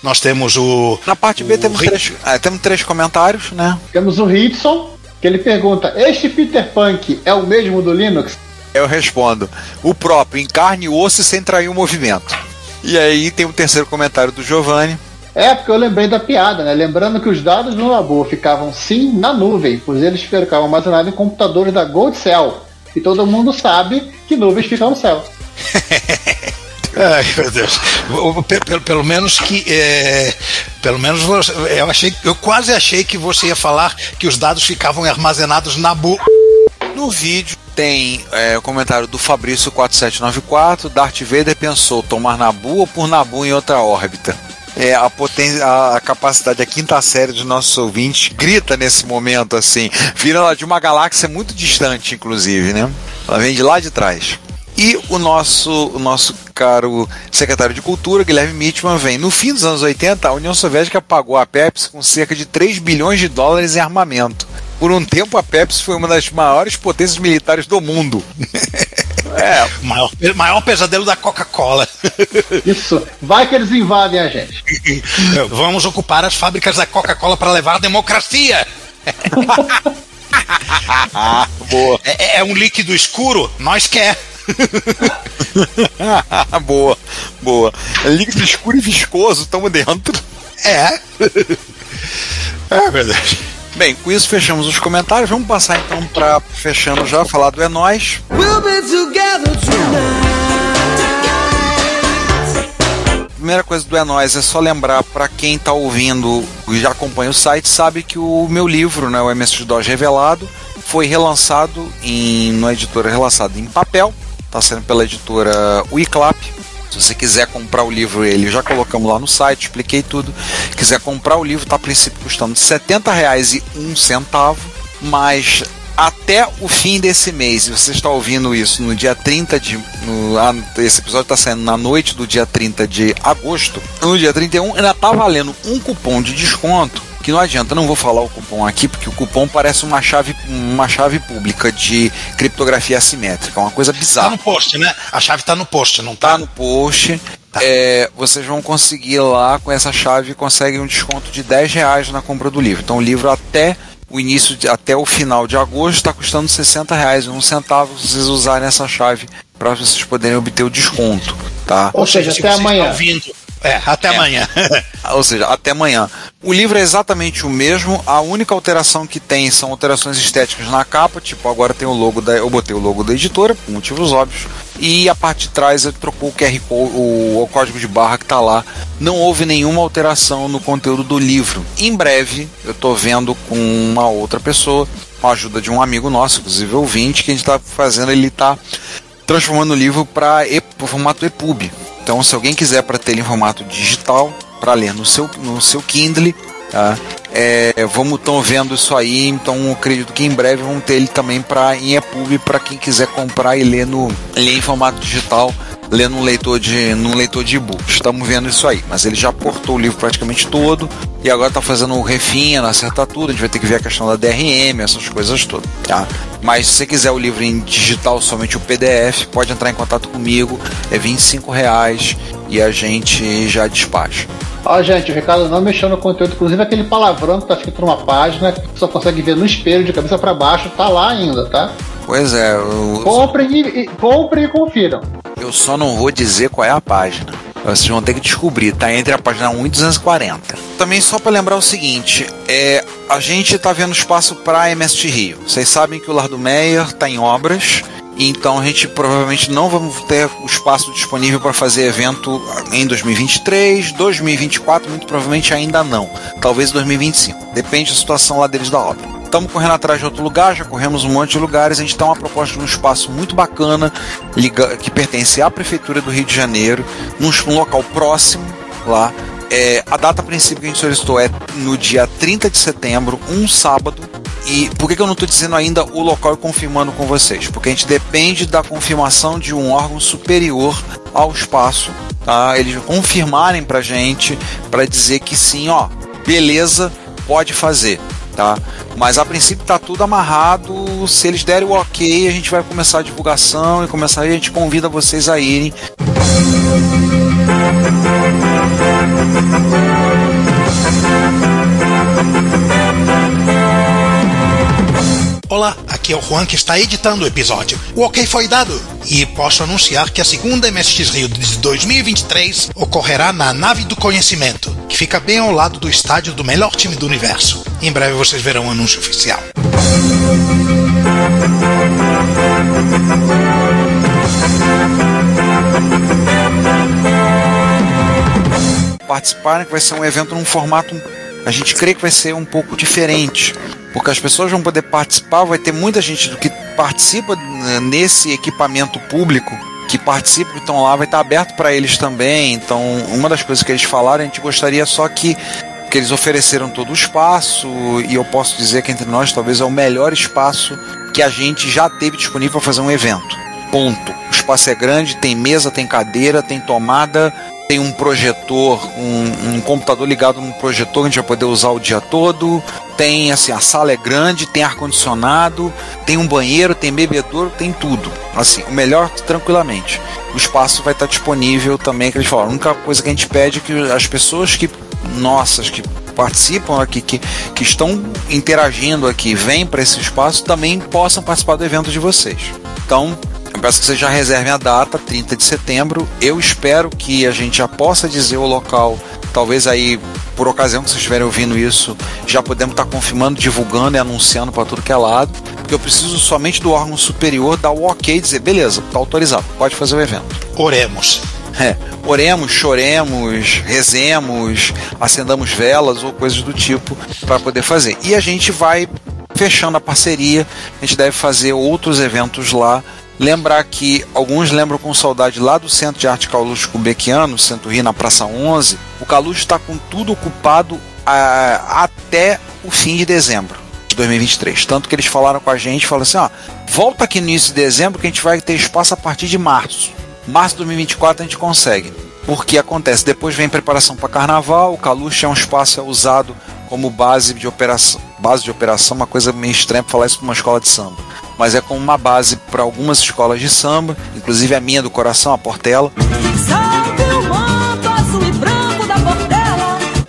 Nós temos o. Na parte B temos Rick- três, é, temos três comentários, né? Temos o Hudson, que ele pergunta: Este Peter Punk é o mesmo do Linux? Eu respondo: o próprio, em carne e osso e sem trair o movimento. E aí tem o terceiro comentário do Giovanni. É, porque eu lembrei da piada, né? Lembrando que os dados no labor ficavam sim na nuvem, pois eles ficavam armazenados em computadores da Gold Cell. E todo mundo sabe que nuvens ficam no céu. Ai, meu Deus. Pelo, pelo menos que. é, pelo menos você- eu achei. Eu quase achei que você ia falar que os dados ficavam armazenados na bu. No vídeo tem é, o comentário do Fabrício 4794. Darth Vader pensou tomar Nabu ou por Nabu em outra órbita. É, a, poten a, a capacidade da quinta série dos nossos ouvintes grita nesse momento assim. Vira ela de uma galáxia muito distante, inclusive, né? Ela vem de lá de trás. E o nosso, o nosso caro secretário de Cultura, Guilherme Mitchman, vem. No fim dos anos 80, a União Soviética pagou a Pepsi com cerca de 3 bilhões de dólares em armamento. Por um tempo, a Pepsi foi uma das maiores potências militares do mundo. é, Maior, maior pesadelo da Coca-Cola. Isso. Vai que eles invadem a gente. Vamos ocupar as fábricas da Coca-Cola para levar a democracia. boa, É, é um líquido escuro? Nós quer. boa, boa. É líquido escuro e viscoso, estamos dentro. É. Meu Deus. Bem, com isso fechamos os comentários. Vamos passar então para fechando já, falar do É Nós. Primeira coisa do É Nós é só lembrar para quem está ouvindo e já acompanha o site, sabe que o meu livro, né, o MS-DOS Revelado, foi relançado em uma editora relançado em papel, está sendo pela editora Wiclap. Se você quiser comprar o livro, ele já colocamos lá no site, expliquei tudo. Quiser comprar o livro, está a princípio custando R$ 70,01, mas até o fim desse mês, e você está ouvindo isso no dia 30 de. No, ah, esse episódio está saindo na noite do dia 30 de agosto. No dia 31 ainda está valendo um cupom de desconto. Que não adianta, não vou falar o cupom aqui, porque o cupom parece uma chave, uma chave pública de criptografia assimétrica, uma coisa Tá bizarra. no post, né? A chave tá no post, não tá? Tá no post. É, vocês vão conseguir lá com essa chave conseguem um desconto de 10 reais na compra do livro. Então o livro até o início de- até o final de agosto está custando 60 reais e um centavo se vocês usarem essa chave para vocês poderem obter o desconto, tá? Ou seja, se até amanhã. ouvindo- É, até amanhã. Ou seja, até amanhã. O livro é exatamente o mesmo, a única alteração que tem são alterações estéticas na capa, tipo, agora tem o logo da. Eu botei o logo da editora, por motivos óbvios. E a parte de trás eu trocou o QR Code, o, o código de barra que está lá. Não houve nenhuma alteração no conteúdo do livro. Em breve, eu estou vendo com uma outra pessoa, com a ajuda de um amigo nosso, inclusive ouvinte, que a gente está fazendo, ele está transformando o livro para o formato EPUB. Então, se alguém quiser para ter ele em formato digital, para ler no seu, no seu Kindle, tá? É, vamos estão vendo isso aí, então acredito que em breve vamos ter ele também para em EPUB para quem quiser comprar e ler no ler em formato digital, ler num leitor de num leitor de e-book. Estamos vendo isso aí, mas ele já portou o livro praticamente todo e agora está fazendo o refino, acertar tudo. A gente vai ter que ver a questão da DRM, essas coisas todas, tá? Mas se você quiser o livro em digital, somente o PDF, pode entrar em contato comigo. É 25 reais e a gente já despacha. Ó, gente, o Ricardo não mexeu no conteúdo, inclusive aquele palavrão que tá escrito numa página que só consegue ver no espelho de cabeça para baixo, tá lá ainda, tá? Pois é, eu, Comprem e, e- comprem e confiram. Eu só não vou dizer qual é a página. Vocês vão ter que descobrir, tá entre a página 1 e 240. Também só para lembrar o seguinte, é, a gente tá vendo espaço para MST Rio. Vocês sabem que o Lardo Meyer tá em obras, então a gente provavelmente não vamos ter o espaço disponível para fazer evento em 2023, 2024, muito provavelmente ainda não. Talvez 2025. Depende da situação lá deles da obra. Estamos correndo atrás de outro lugar, já corremos um monte de lugares. A gente tem uma proposta de um espaço muito bacana que pertence à Prefeitura do Rio de Janeiro, num, num local próximo lá. É, a data a princípio que a gente solicitou é no dia 30 de setembro, um sábado. E por que, que eu não estou dizendo ainda o local e confirmando com vocês? Porque a gente depende da confirmação de um órgão superior ao espaço, tá? Eles confirmarem pra gente para dizer que sim, ó, beleza, pode fazer, tá? Mas a princípio tá tudo amarrado. Se eles derem o ok, a gente vai começar a divulgação e começar a gente convida vocês a irem. Olá, aqui é o Juan que está editando o episódio. O ok foi dado e posso anunciar que a segunda MSX Rio de 2023 ocorrerá na Nave do Conhecimento, que fica bem ao lado do estádio do melhor time do universo. Em breve vocês verão o anúncio oficial. participarem, que vai ser um evento num formato, a gente crê que vai ser um pouco diferente, porque as pessoas vão poder participar, vai ter muita gente do que participa né, nesse equipamento público, que participa, que estão lá, vai estar aberto para eles também. Então, uma das coisas que eles falaram, a gente gostaria só que que eles ofereceram todo o espaço e eu posso dizer que entre nós talvez é o melhor espaço que a gente já teve disponível para fazer um evento. Ponto. O espaço é grande, tem mesa, tem cadeira, tem tomada, tem um projetor, um, um computador ligado num projetor que a gente vai poder usar o dia todo. Tem assim, a sala é grande, tem ar condicionado, tem um banheiro, tem bebedouro, tem tudo. Assim, o melhor tranquilamente. O espaço vai estar disponível também, que eles falaram. A única coisa que a gente pede é que as pessoas que nossas que participam aqui, que, que estão interagindo aqui, vêm para esse espaço, também possam participar do evento de vocês. Então, eu peço que vocês já reservem a data, 30 de setembro. Eu espero que a gente já possa dizer o local, talvez aí, por ocasião que vocês estiverem ouvindo isso, já podemos estar confirmando, divulgando e anunciando para tudo que é lado. Porque eu preciso somente do órgão superior dar o ok e dizer, beleza, está autorizado, pode fazer o evento. Oremos. É, oremos, choremos, rezemos, acendamos velas ou coisas do tipo para poder fazer. E a gente vai fechando a parceria, a gente deve fazer outros eventos lá. Lembrar que alguns lembram com saudade lá do Centro de Arte Calucho Kubekiano, Centro Rio, na Praça 11. O Calucho está com tudo ocupado a, até o fim de dezembro de 2023. Tanto que eles falaram com a gente, falaram assim, ó, volta aqui no início de dezembro que a gente vai ter espaço a partir de março. Março de 2024 a gente consegue. Porque acontece, depois vem preparação para carnaval, o Caluche é um espaço usado como base de operação, base de operação, uma coisa meio estranha para falar isso para uma escola de samba, mas é como uma base para algumas escolas de samba, inclusive a minha do coração, a Portela.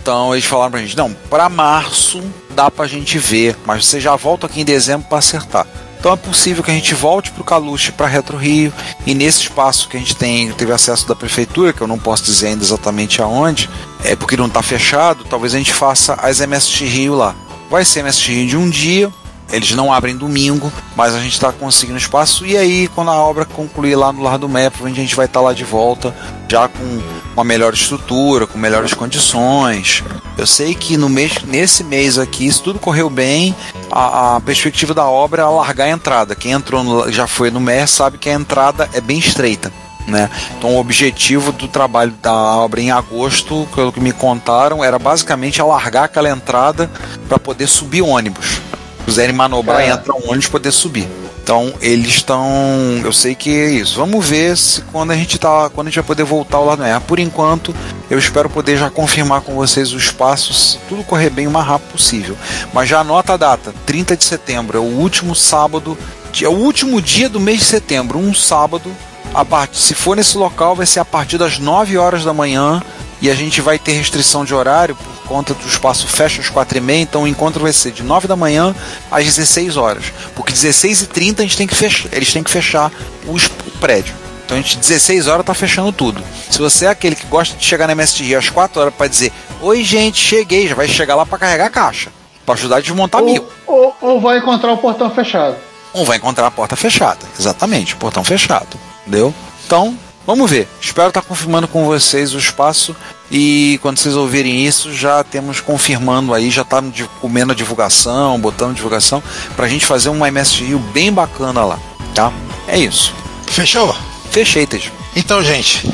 Então eles falaram pra gente, não, para março dá pra gente ver, mas você já volta aqui em dezembro para acertar. Então é possível que a gente volte para o Caluche, para Retro Rio, e nesse espaço que a gente tem, teve acesso da prefeitura, que eu não posso dizer ainda exatamente aonde, é porque não está fechado, talvez a gente faça as MST Rio lá. Vai ser MST Rio de um dia, eles não abrem domingo, mas a gente está conseguindo espaço. E aí, quando a obra concluir lá no Lar do Mé, a gente vai estar tá lá de volta, já com uma melhor estrutura, com melhores condições. Eu sei que no mês, nesse mês aqui, se tudo correu bem, a, a perspectiva da obra é alargar a entrada. Quem entrou no, já foi no MER sabe que a entrada é bem estreita. Né? Então, o objetivo do trabalho da obra em agosto, pelo que me contaram, era basicamente alargar aquela entrada para poder subir ônibus quiserem manobrar, é. entra um ônibus poder subir. Então eles estão. Eu sei que é isso. Vamos ver se quando a gente tá. Quando a gente vai poder voltar ao lado do Por enquanto, eu espero poder já confirmar com vocês os passos, tudo correr bem o mais rápido possível. Mas já anota a data, 30 de setembro, é o último sábado, é o último dia do mês de setembro, um sábado. A parte, se for nesse local, vai ser a partir das 9 horas da manhã e a gente vai ter restrição de horário por conta do espaço fecha às 4 e meia, então o encontro vai ser de 9 da manhã às 16 horas. Porque 16 e 30 a gente tem que fechar, eles têm que fechar o, o prédio. Então a gente 16 horas tá fechando tudo. Se você é aquele que gosta de chegar na MSG às 4 horas para dizer: "Oi, gente, cheguei", já vai chegar lá para carregar a caixa, para ajudar a desmontar ou, mil. Ou, ou vai encontrar o portão fechado. Ou vai encontrar a porta fechada. Exatamente, o portão fechado. Entendeu? Então, Vamos ver. Espero estar confirmando com vocês o espaço e quando vocês ouvirem isso, já temos confirmando aí, já está comendo a divulgação, botando divulgação, para a gente fazer uma MS Rio bem bacana lá, tá? É isso. Fechou? Fechei, Tej. Então, gente,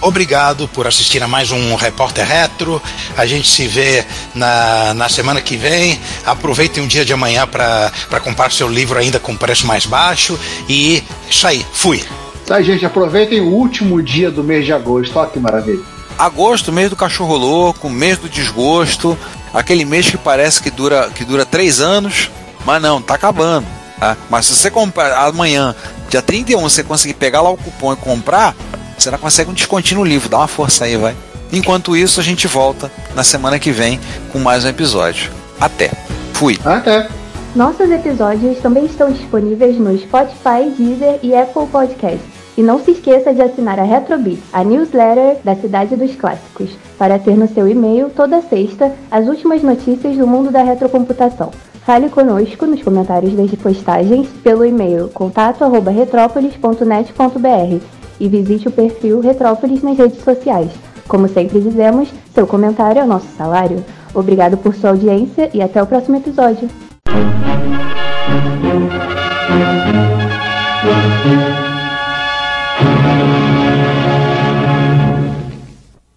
obrigado por assistir a mais um Repórter Retro. A gente se vê na, na semana que vem. Aproveitem um dia de amanhã para comprar seu livro ainda com preço mais baixo. E isso aí, fui. Tá, gente, aproveitem o último dia do mês de agosto. Olha que maravilha. Agosto, mês do cachorro louco, mês do desgosto, aquele mês que parece que dura, que dura três anos, mas não, tá acabando. Tá? Mas se você comprar amanhã, dia 31, você conseguir pegar lá o cupom e comprar, você consegue um descontinho no livro. Dá uma força aí, vai. Enquanto isso, a gente volta na semana que vem com mais um episódio. Até. Fui. Até. Nossos episódios também estão disponíveis no Spotify, Deezer e Apple Podcasts. E não se esqueça de assinar a Retrobit, a newsletter da Cidade dos Clássicos, para ter no seu e-mail toda sexta as últimas notícias do mundo da retrocomputação. Fale conosco nos comentários das postagens pelo e-mail contato@retropolis.net.br e visite o perfil Retrópolis nas redes sociais. Como sempre dizemos, seu comentário é o nosso salário. Obrigado por sua audiência e até o próximo episódio.